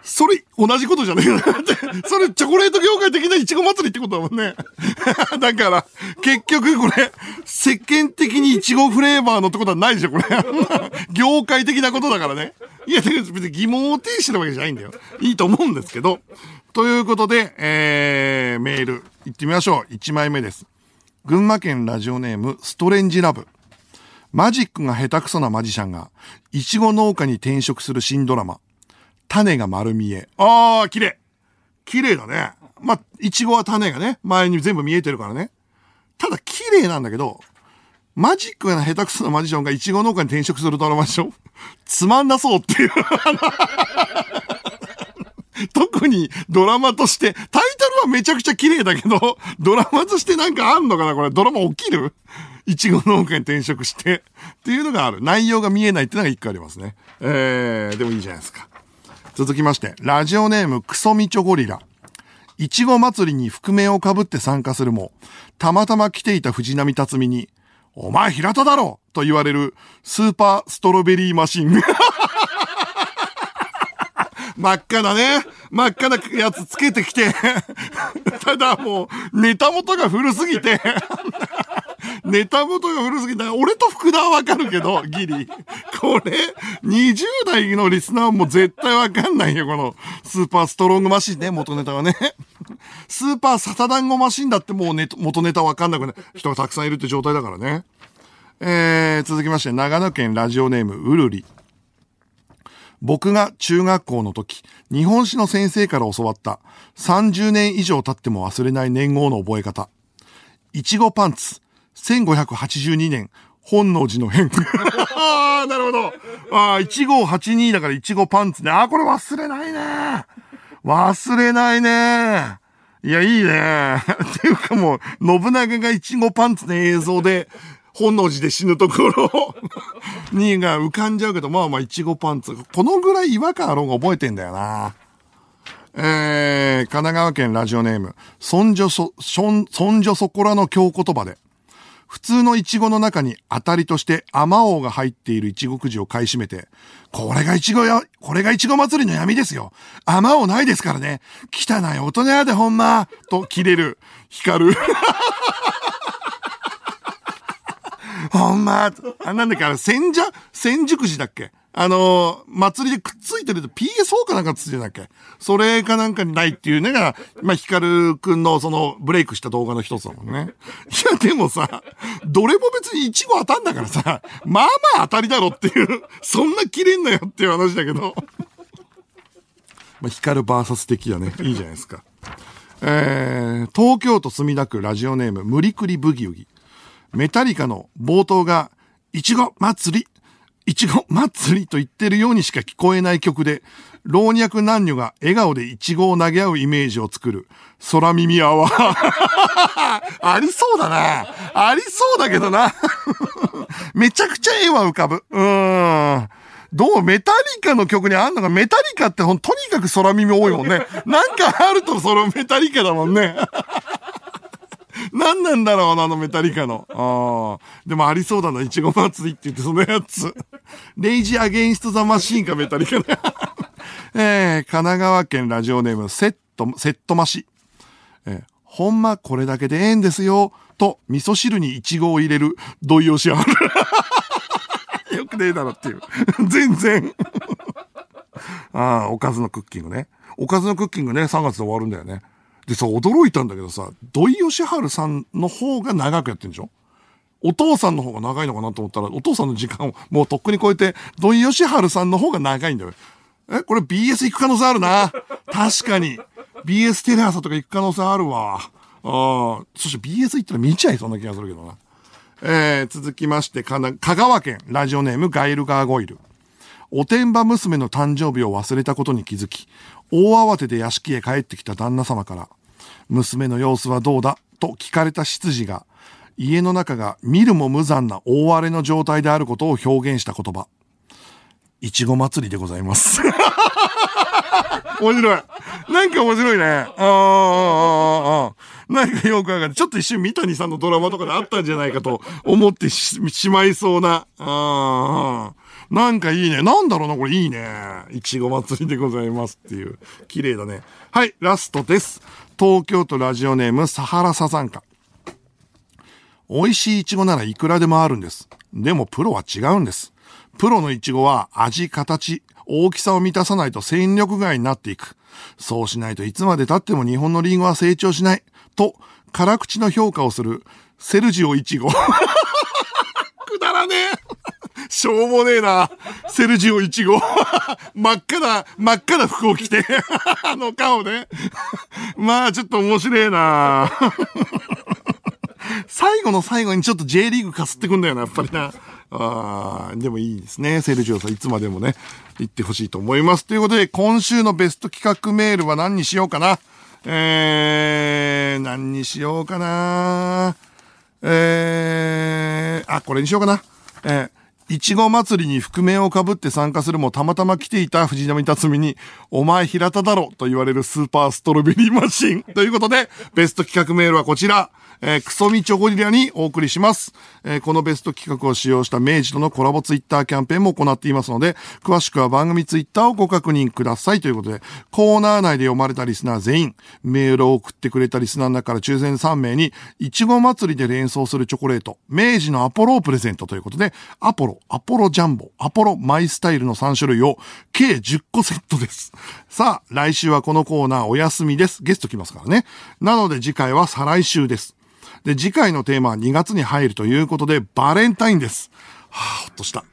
それ、同じことじゃねえなって。それ、チョコレート業界的なイチゴ祭りってことだもんね。だから、結局これ、世間的にイチゴフレーバーのってことはないでしょ、これ。業界的なことだからね。いや、別に疑問を呈してるわけじゃないんだよ。いいと思うんですけど。ということで、えー、メール、行ってみましょう。1枚目です。群馬県ラジオネーム、ストレンジラブ。マジックが下手くそなマジシャンが、イチゴ農家に転職する新ドラマ。種が丸見え。あー、綺麗。綺麗だね。まあ、いちごは種がね、前に全部見えてるからね。ただ、綺麗なんだけど、マジックが下手くそなマジシャンがイチゴ農家に転職するドラマでしょつまんなそうっていう 特にドラマとして、タイトルはめちゃくちゃ綺麗だけど、ドラマとしてなんかあんのかなこれ、ドラマ起きる？いちご農家に転職して、っていうのがある。内容が見えないっていうのが一個ありますね。えー、でもいいじゃないですか。続きまして、ラジオネームクソミチョゴリラ。いちご祭りに覆面をかぶって参加するも、たまたま来ていた藤波辰巳に、お前平田だろと言われるスーパーストロベリーマシン。真っ赤なね、真っ赤なやつつけてきて、ただもう、ネタ元が古すぎて、ネタ元が古すぎて、俺と福田はわかるけど、ギリ。これ、20代のリスナーも絶対わかんないよ、この、スーパーストロングマシンね、元ネタはね。スーパーサタダンゴマシンだってもうネ元ネタわかんなくない人がたくさんいるって状態だからね。えー、続きまして、長野県ラジオネーム、うるり。僕が中学校の時、日本史の先生から教わった30年以上経っても忘れない年号の覚え方。いちごパンツ、1582年、本能寺の変。ああ、なるほど。ああ、1582だからいちごパンツね。ああ、これ忘れないね。忘れないね。いや、いいね。っていうかもう、信長がいちごパンツの映像で、本能寺で死ぬところ にが浮かんじゃうけど、まあまあ、いちごパンツ。このぐらい違和感あろうが覚えてんだよな。えー、神奈川県ラジオネーム、そんじょそ、そん、そんじょそこらの京言葉で、普通のイチゴの中に当たりとしてアマオが入っているイチゴくじを買い占めて、これがイチゴよ、これがイチゴ祭りの闇ですよ。アマオないですからね。汚い大人やでほんま。と切れる、光る。ほんま、あ、なんだっけ、あれ、千じゃ、千熟寺だっけ？あのー、祭りでくっついてると PSO かなんかついてるんだっけ？それかなんかにないっていうのが、まあ、ヒカルくんのそのブレイクした動画の一つだもんね。いや、でもさ、どれも別にイチゴ当たんだからさ、まあまあ当たりだろっていう、そんな切れんなよっていう話だけど。まあ、ヒカルバーサス的だね。いいじゃないですか。えー、東京都墨田区ラジオネーム、無理くりブギウギ。メタリカの冒頭が、いちご祭り、いちご祭りと言ってるようにしか聞こえない曲で、老若男女が笑顔でいちごを投げ合うイメージを作る、空耳アワー。ありそうだな。ありそうだけどな。めちゃくちゃ絵は浮かぶ。うーん。どうメタリカの曲にあんのかメタリカってほんとにかく空耳多いもんね。なんかあるとそのメタリカだもんね。何なんだろうな、あのメタリカの。ああ。でもありそうだな、いちご祭りって言ってそのやつ。レイジアゲインストザマシーンかメタリカね。えー、神奈川県ラジオネーム、セット、セットマシ。えー、ほんまこれだけでええんですよ。と、味噌汁にイチゴを入れる、土井善晴。よくねえだろっていう。全然。ああ、おかずのクッキングね。おかずのクッキングね、3月で終わるんだよね。でさ、驚いたんだけどさ、土井善晴さんの方が長くやってるんでしょ？お父さんの方が長いのかなと思ったら、お父さんの時間をもうとっくに超えて、土井善晴さんの方が長いんだよ。え、これ BS 行く可能性あるな。確かに。BS テレ朝とか行く可能性あるわ。ああ、そして BS 行ったら見ちゃいそうな気がするけどな。えー、続きまして、かな、香川県、ラジオネームガイルガーゴイル。おてんば娘の誕生日を忘れたことに気づき、大慌てで屋敷へ帰ってきた旦那様から、娘の様子はどうだと聞かれた執事が、家の中が見るも無残な大荒れの状態であることを表現した言葉。いちご祭りでございます。面白い。なんか面白いね。ああ、ああ、なんかよくわかんない。ちょっと一瞬三谷さんのドラマとかであったんじゃないかと思ってしまいそうな。ああ、なんかいいね。なんだろうな、これいいね。いちご祭りでございますっていう。綺麗だね。はい、ラストです。東京都ラジオネームサハラサザンカ。美味しいイチゴならいくらでもあるんです。でもプロは違うんです。プロのイチゴは味、形、大きさを満たさないと戦力外になっていく。そうしないといつまで経っても日本のリンゴは成長しない。と、辛口の評価をするセルジオイチゴ。くだらねえ。しょうもねえな。セルジオイチゴ。真っ赤な、真っ赤な服を着て、あの顔で。まあ、ちょっと面白えな。最後の最後にちょっと J リーグかすってくんだよな、やっぱりな。ああ、でもいいですね。セルジオさん、いつまでもね、行ってほしいと思います。ということで、今週のベスト企画メールは何にしようかな。えー、何にしようかな。えー、あ、これにしようかな。えー、いちご祭りに覆面をかぶって参加するもたまたま来ていた藤波辰巳に、お前平田だろと言われるスーパーストロベリーマシン。ということで、ベスト企画メールはこちら。えー、クソミチョゴリラにお送りします。えー、このベスト企画を使用した明治とのコラボツイッターキャンペーンも行っていますので、詳しくは番組ツイッターをご確認くださいということで、コーナー内で読まれたリスナー全員、メールを送ってくれたリスナーの中から抽選3名に、いちご祭りで連想するチョコレート、明治のアポロをプレゼントということで、アポロ、アポロジャンボ、アポロマイスタイルの3種類を計10個セットです。さあ、来週はこのコーナーお休みです。ゲスト来ますからね。なので次回は再来週です。で、次回のテーマは2月に入るということで、バレンタインです。はぁ、ほっとした。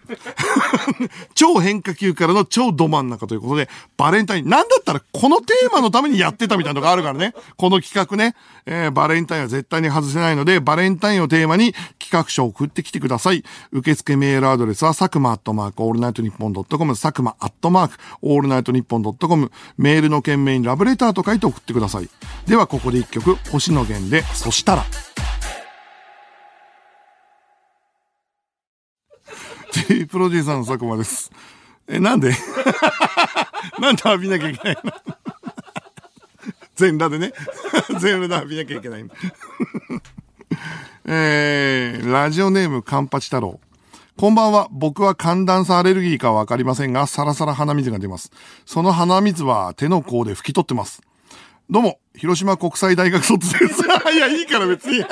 超変化球からの超ど真ん中ということで、バレンタイン。なんだったらこのテーマのためにやってたみたいなのがあるからね。この企画ね。えー、バレンタインは絶対に外せないので、バレンタインをテーマに企画書を送ってきてください。受付メールアドレスは、佐久間アットマークオールナイトニッポンドットコム、佐久間アットマークオールナイトニッポンドットコム、メールの件名にラブレターと書いて送ってください。では、ここで一曲、星野源で、そしたら。プロデューサーの佐久間です。え、なんで？なんで浴びなきゃいけないの？全裸でね。全裸で浴びなきゃいけないの。えー、ラジオネームカンパチ太郎。こんばんは。僕は寒暖差アレルギーかわかりませんが、サラサラ鼻水が出ます。その鼻水は手の甲で拭き取ってます。どうも、広島国際大学卒です。いや、いいから別に。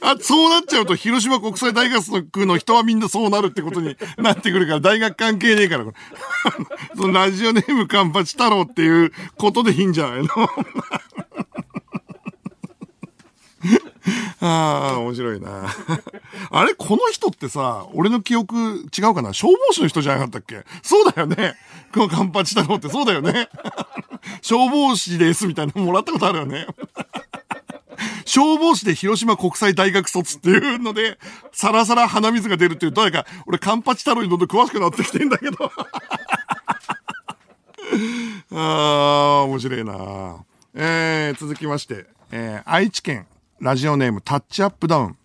あ、そうなっちゃうと、広島国際大学の人はみんなそうなるってことになってくるから、大学関係ねえから。そのラジオネームカンパチ太郎っていうことでいいんじゃないの？ああ、面白いな。あれこの人ってさ、俺の記憶違うかな？消防士の人じゃなかったっけ？そうだよね。このカンパチ太郎ってそうだよね。消防士ですみたいなのもらったことあるよね。消防士で広島国際大学卒っていうので、さらさら鼻水が出るっていう、誰か、俺カンパチ太郎にどんどん詳しくなってきてんだけど。ああ、面白いな。えー、続きまして、えー、愛知県、ラジオネームタッチアップダウン。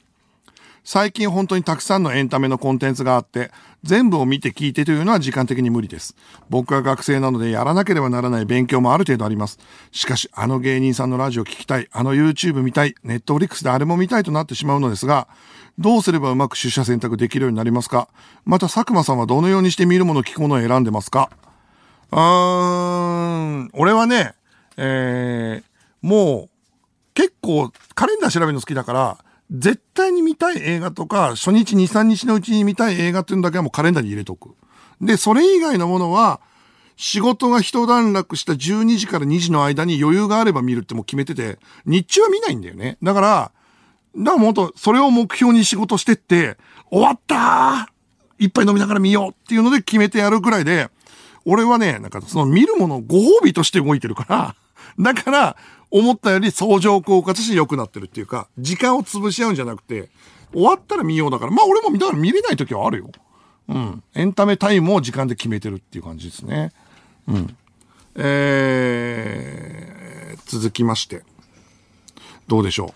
最近本当にたくさんのエンタメのコンテンツがあって、全部を見て聞いてというのは時間的に無理です。僕は学生なのでやらなければならない勉強もある程度あります。しかし、あの芸人さんのラジオ聞きたい、あの YouTube 見たい、ネットフリックスであれも見たいとなってしまうのですが、どうすればうまく出社選択できるようになりますか？また佐久間さんはどのようにして見るもの聞くものを選んでますか？うーん、俺はね、えー、もう、結構カレンダー調べるの好きだから、絶対に見たい映画とか、初日2、3日のうちに見たい映画っていうのだけはもうカレンダーに入れとく。で、それ以外のものは、仕事が一段落した12時から2時の間に余裕があれば見るってもう決めてて、日中は見ないんだよね。だから、だからもっと、それを目標に仕事してって、終わったー一杯飲みながら見ようっていうので決めてやるくらいで、俺はね、なんかその見るものをご褒美として動いてるから、だから、思ったより相乗効果として良くなってるっていうか、時間を潰し合うんじゃなくて、終わったら見ようだから、まあ俺も見たら見れない時はあるよ。うん。エンタメタイムを時間で決めてるっていう感じですね。うん。えー、続きまして。どうでしょう。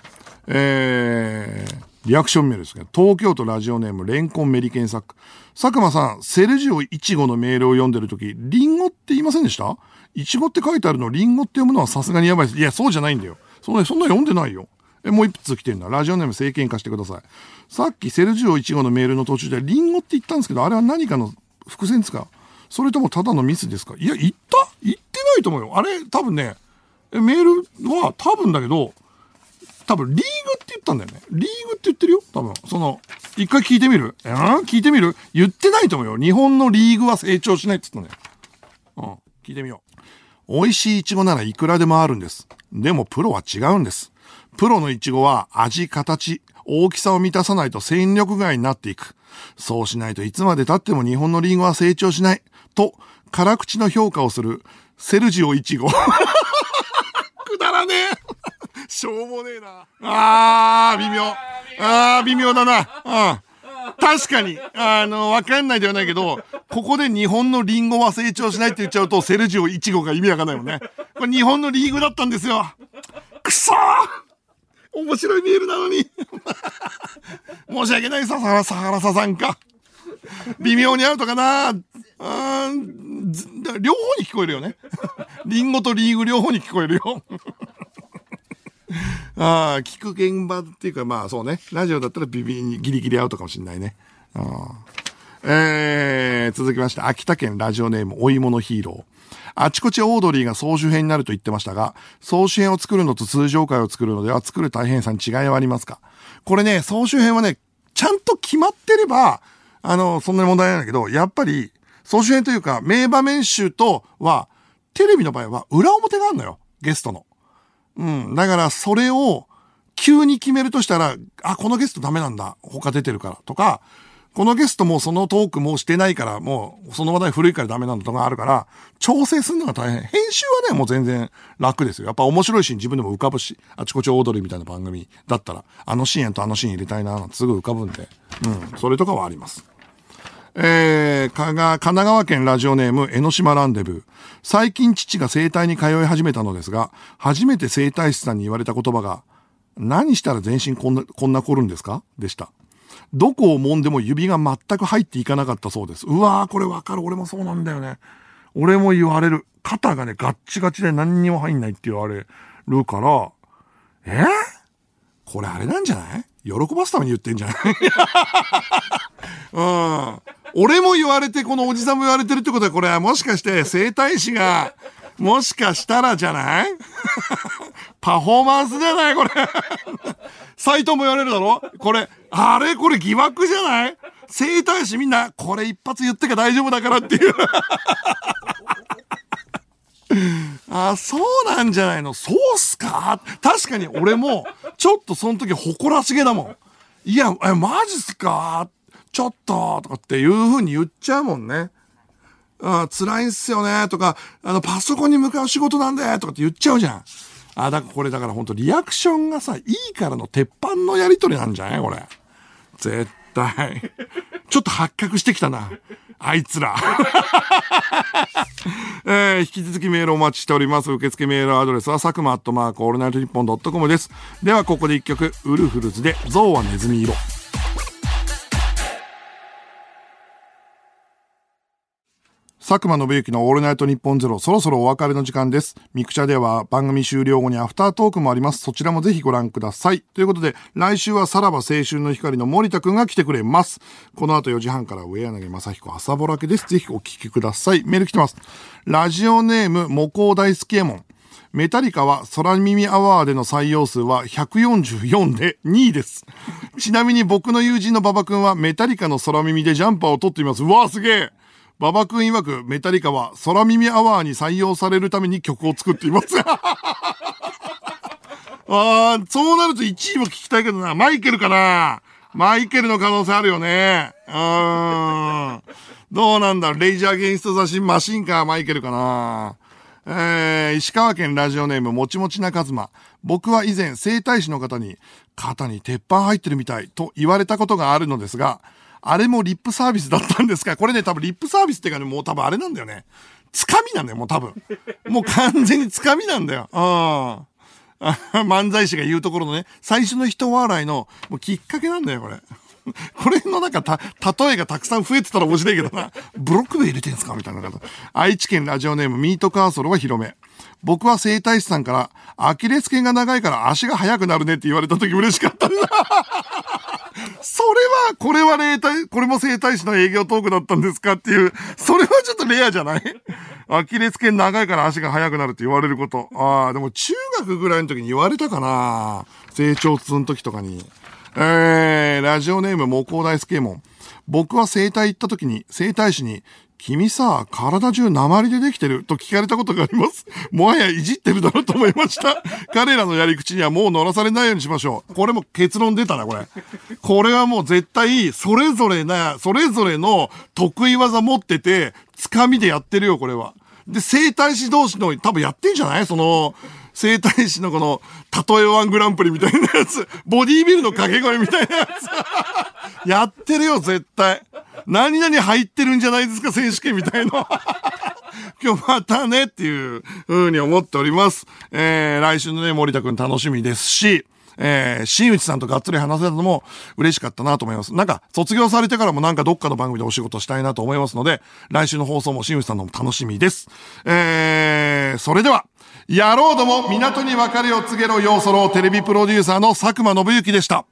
えー、リアクションメールですね。東京都ラジオネーム、レンコンメリケンサック。佐久間さん、セルジオイチゴのメールを読んでるとき、リンゴって言いませんでした？イチゴって書いてあるの、リンゴって読むのはさすがにやばいです。いや、そうじゃないんだよ。そんな、そんな読んでないよ。え、もう一つ来てるんだ。ラジオネーム政権化してください。さっきセルジオイチゴのメールの途中でリンゴって言ったんですけど、あれは何かの伏線ですか？それともただのミスですか？いや、言った？言ってないと思うよ。あれ、多分ね、メールは多分だけど、多分リーグって言ったんだよね。リーグって言ってるよ？多分。その、一回聞いてみる？うん聞いてみる？言ってないと思うよ。日本のリーグは成長しないって言ったんだよ。うん。聞いてみよう。美味しいイチゴならいくらでもあるんです。でもプロは違うんです。プロのイチゴは味、形、大きさを満たさないと戦力外になっていく。そうしないといつまで経っても日本のリンゴは成長しない。と、辛口の評価をするセルジオイチゴ。くだらねえ。しょうもねえな。あー、微妙。あー、微妙だな。うん。確かに、あの、わかんないではないけど、ここで日本のリンゴは成長しないって言っちゃうと、セルジオイチゴが意味わかんないもんね。これ日本のリーグだったんですよ。くそ面白いメールなのに。申し訳ないさ、さらさはらささんか。微妙にアウトかなうーん、両方に聞こえるよね。リンゴとリーグ両方に聞こえるよ。ああ、聞く現場っていうか、まあそうね。ラジオだったらビビにギリギリアウトかもしれないね。あえー、続きまして、秋田県ラジオネーム、お芋のヒーロー。あちこちオードリーが総集編になると言ってましたが、総集編を作るのと通常回を作るのでは作る大変さに違いはありますか？これね、総集編はね、ちゃんと決まってれば、あの、そんなに問題ないんだけど、やっぱり、総集編というか、名場面集とは、テレビの場合は裏表があるのよ。ゲストの。うん。だから、それを、急に決めるとしたら、あ、このゲストダメなんだ。他出てるから。とか、このゲストもそのトークもうしてないから、もう、その話題古いからダメなんだとかあるから、調整するのが大変。編集はね、もう全然楽ですよ。やっぱ面白いシーン自分でも浮かぶし、あちこちオードリーみたいな番組だったら、あのシーンとあのシーン入れたいな、なんてすぐ浮かぶんで、うん。それとかはあります。えー、かが、神奈川県ラジオネーム、江ノ島ランデブー。最近父が整体に通い始めたのですが、初めて整体師さんに言われた言葉が、何したら全身こんな、こんな凝るんですか？でした。どこを揉んでも指が全く入っていかなかったそうです。うわー、これわかる。俺もそうなんだよね。俺も言われる。肩がね、ガッチガチで何にも入んないって言われるから、えこれあれなんじゃない？喜ばすために言ってんじゃない？うん。俺も言われて、このおじさんも言われてるってことは、これはもしかして生体師が、もしかしたらじゃない？パフォーマンスじゃない？これ。サイトも言われるだろ？これ、あれ？これ疑惑じゃない？生体師みんな、これ一発言ってか大丈夫だからっていう。あ、そうなんじゃないの？そうっすか？確かに俺も、ちょっとその時誇らしげだもん。いや、え、マジっすか？ちょっと、とかっていう風に言っちゃうもんね。あ辛いんすよね、とか、あの、パソコンに向かう仕事なんで、とかって言っちゃうじゃん。あ、だからこれだから本当リアクションがさ、いいからの鉄板のやりとりなんじゃないこれ。絶対。ちょっと発覚してきたな。あいつら。えー、引き続きメールお待ちしております。受付メールアドレスは、佐久間アットマークオールナイトニッポンドットコムです。では、ここで一曲、ウルフルズで、ゾウはネズミ色。佐久間信之のオールナイトニッポンゼロ、そろそろお別れの時間です。ミクチャでは番組終了後にアフタートークもあります。そちらもぜひご覧ください。ということで、来週はさらば青春の光の森田くんが来てくれます。この後4時半から上柳正彦朝ぼらけです。ぜひお聞きください。メール来てます。ラジオネーム、モコ大好きエモン。メタリカは空耳アワーでの採用数は144で2位です。ちなみに僕の友人の馬場くんはメタリカの空耳でジャンパーを取っています。うわーすげえ馬場くん曰くメタリカは空耳アワーに採用されるために曲を作っています。ああ、そうなると1位も聞きたいけどな。マイケルかなマイケルの可能性あるよね。うーん。どうなんだ？レイジャーゲインストザシンマシンかマイケルかなえー、石川県ラジオネームもちもちなかずま。僕は以前整体師の方に肩に鉄板入ってるみたいと言われたことがあるのですが、あれもリップサービスだったんですか？これね、多分リップサービスっていうかね、もう多分あれなんだよね。つかみなんだよ、もう多分。もう完全につかみなんだよ。うん。漫才師が言うところのね、最初の人笑いの、もうきっかけなんだよ、これ。これのなんかた、例えがたくさん増えてたら面白いけどな。ブロック塀入れてんすか？みたいな。愛知県ラジオネームミートカーソルは広め。僕は整体師さんから、アキレス腱が長いから足が速くなるねって言われた時嬉しかったんだ。それは、これは霊体、これも生体師の営業トークだったんですかっていう、それはちょっとレアじゃない？アキレス腱長いから足が速くなるって言われること。ああ、でも中学ぐらいの時に言われたかな成長痛の時とかに。えー、ラジオネーム、モコ大輔門。僕は生体行った時に、生体師に、君さ、体中鉛でできてると聞かれたことがあります。もはやいじってるだろうと思いました。彼らのやり口にはもう乗らされないようにしましょう。これも結論出たな、これ。これはもう絶対、それぞれな、それぞれの得意技持ってて、つかみでやってるよ、これは。で、整体師同士の多分やってんじゃない？その、整体師のこの、例えワングランプリみたいなやつ、ボディービルの掛け声みたいなやつ。やってるよ、絶対。何々入ってるんじゃないですか、選手権みたいの。今日またねっていう風に思っております。えー、来週のね、森田くん楽しみですし、えー、新内さんとがっつり話せたのも嬉しかったなと思います。なんか、卒業されてからもなんかどっかの番組でお仕事したいなと思いますので、来週の放送も新内さんのも楽しみです。えー、それでは、野郎ども港に別れを告げろようそろテレビプロデューサーの佐久間信之でした。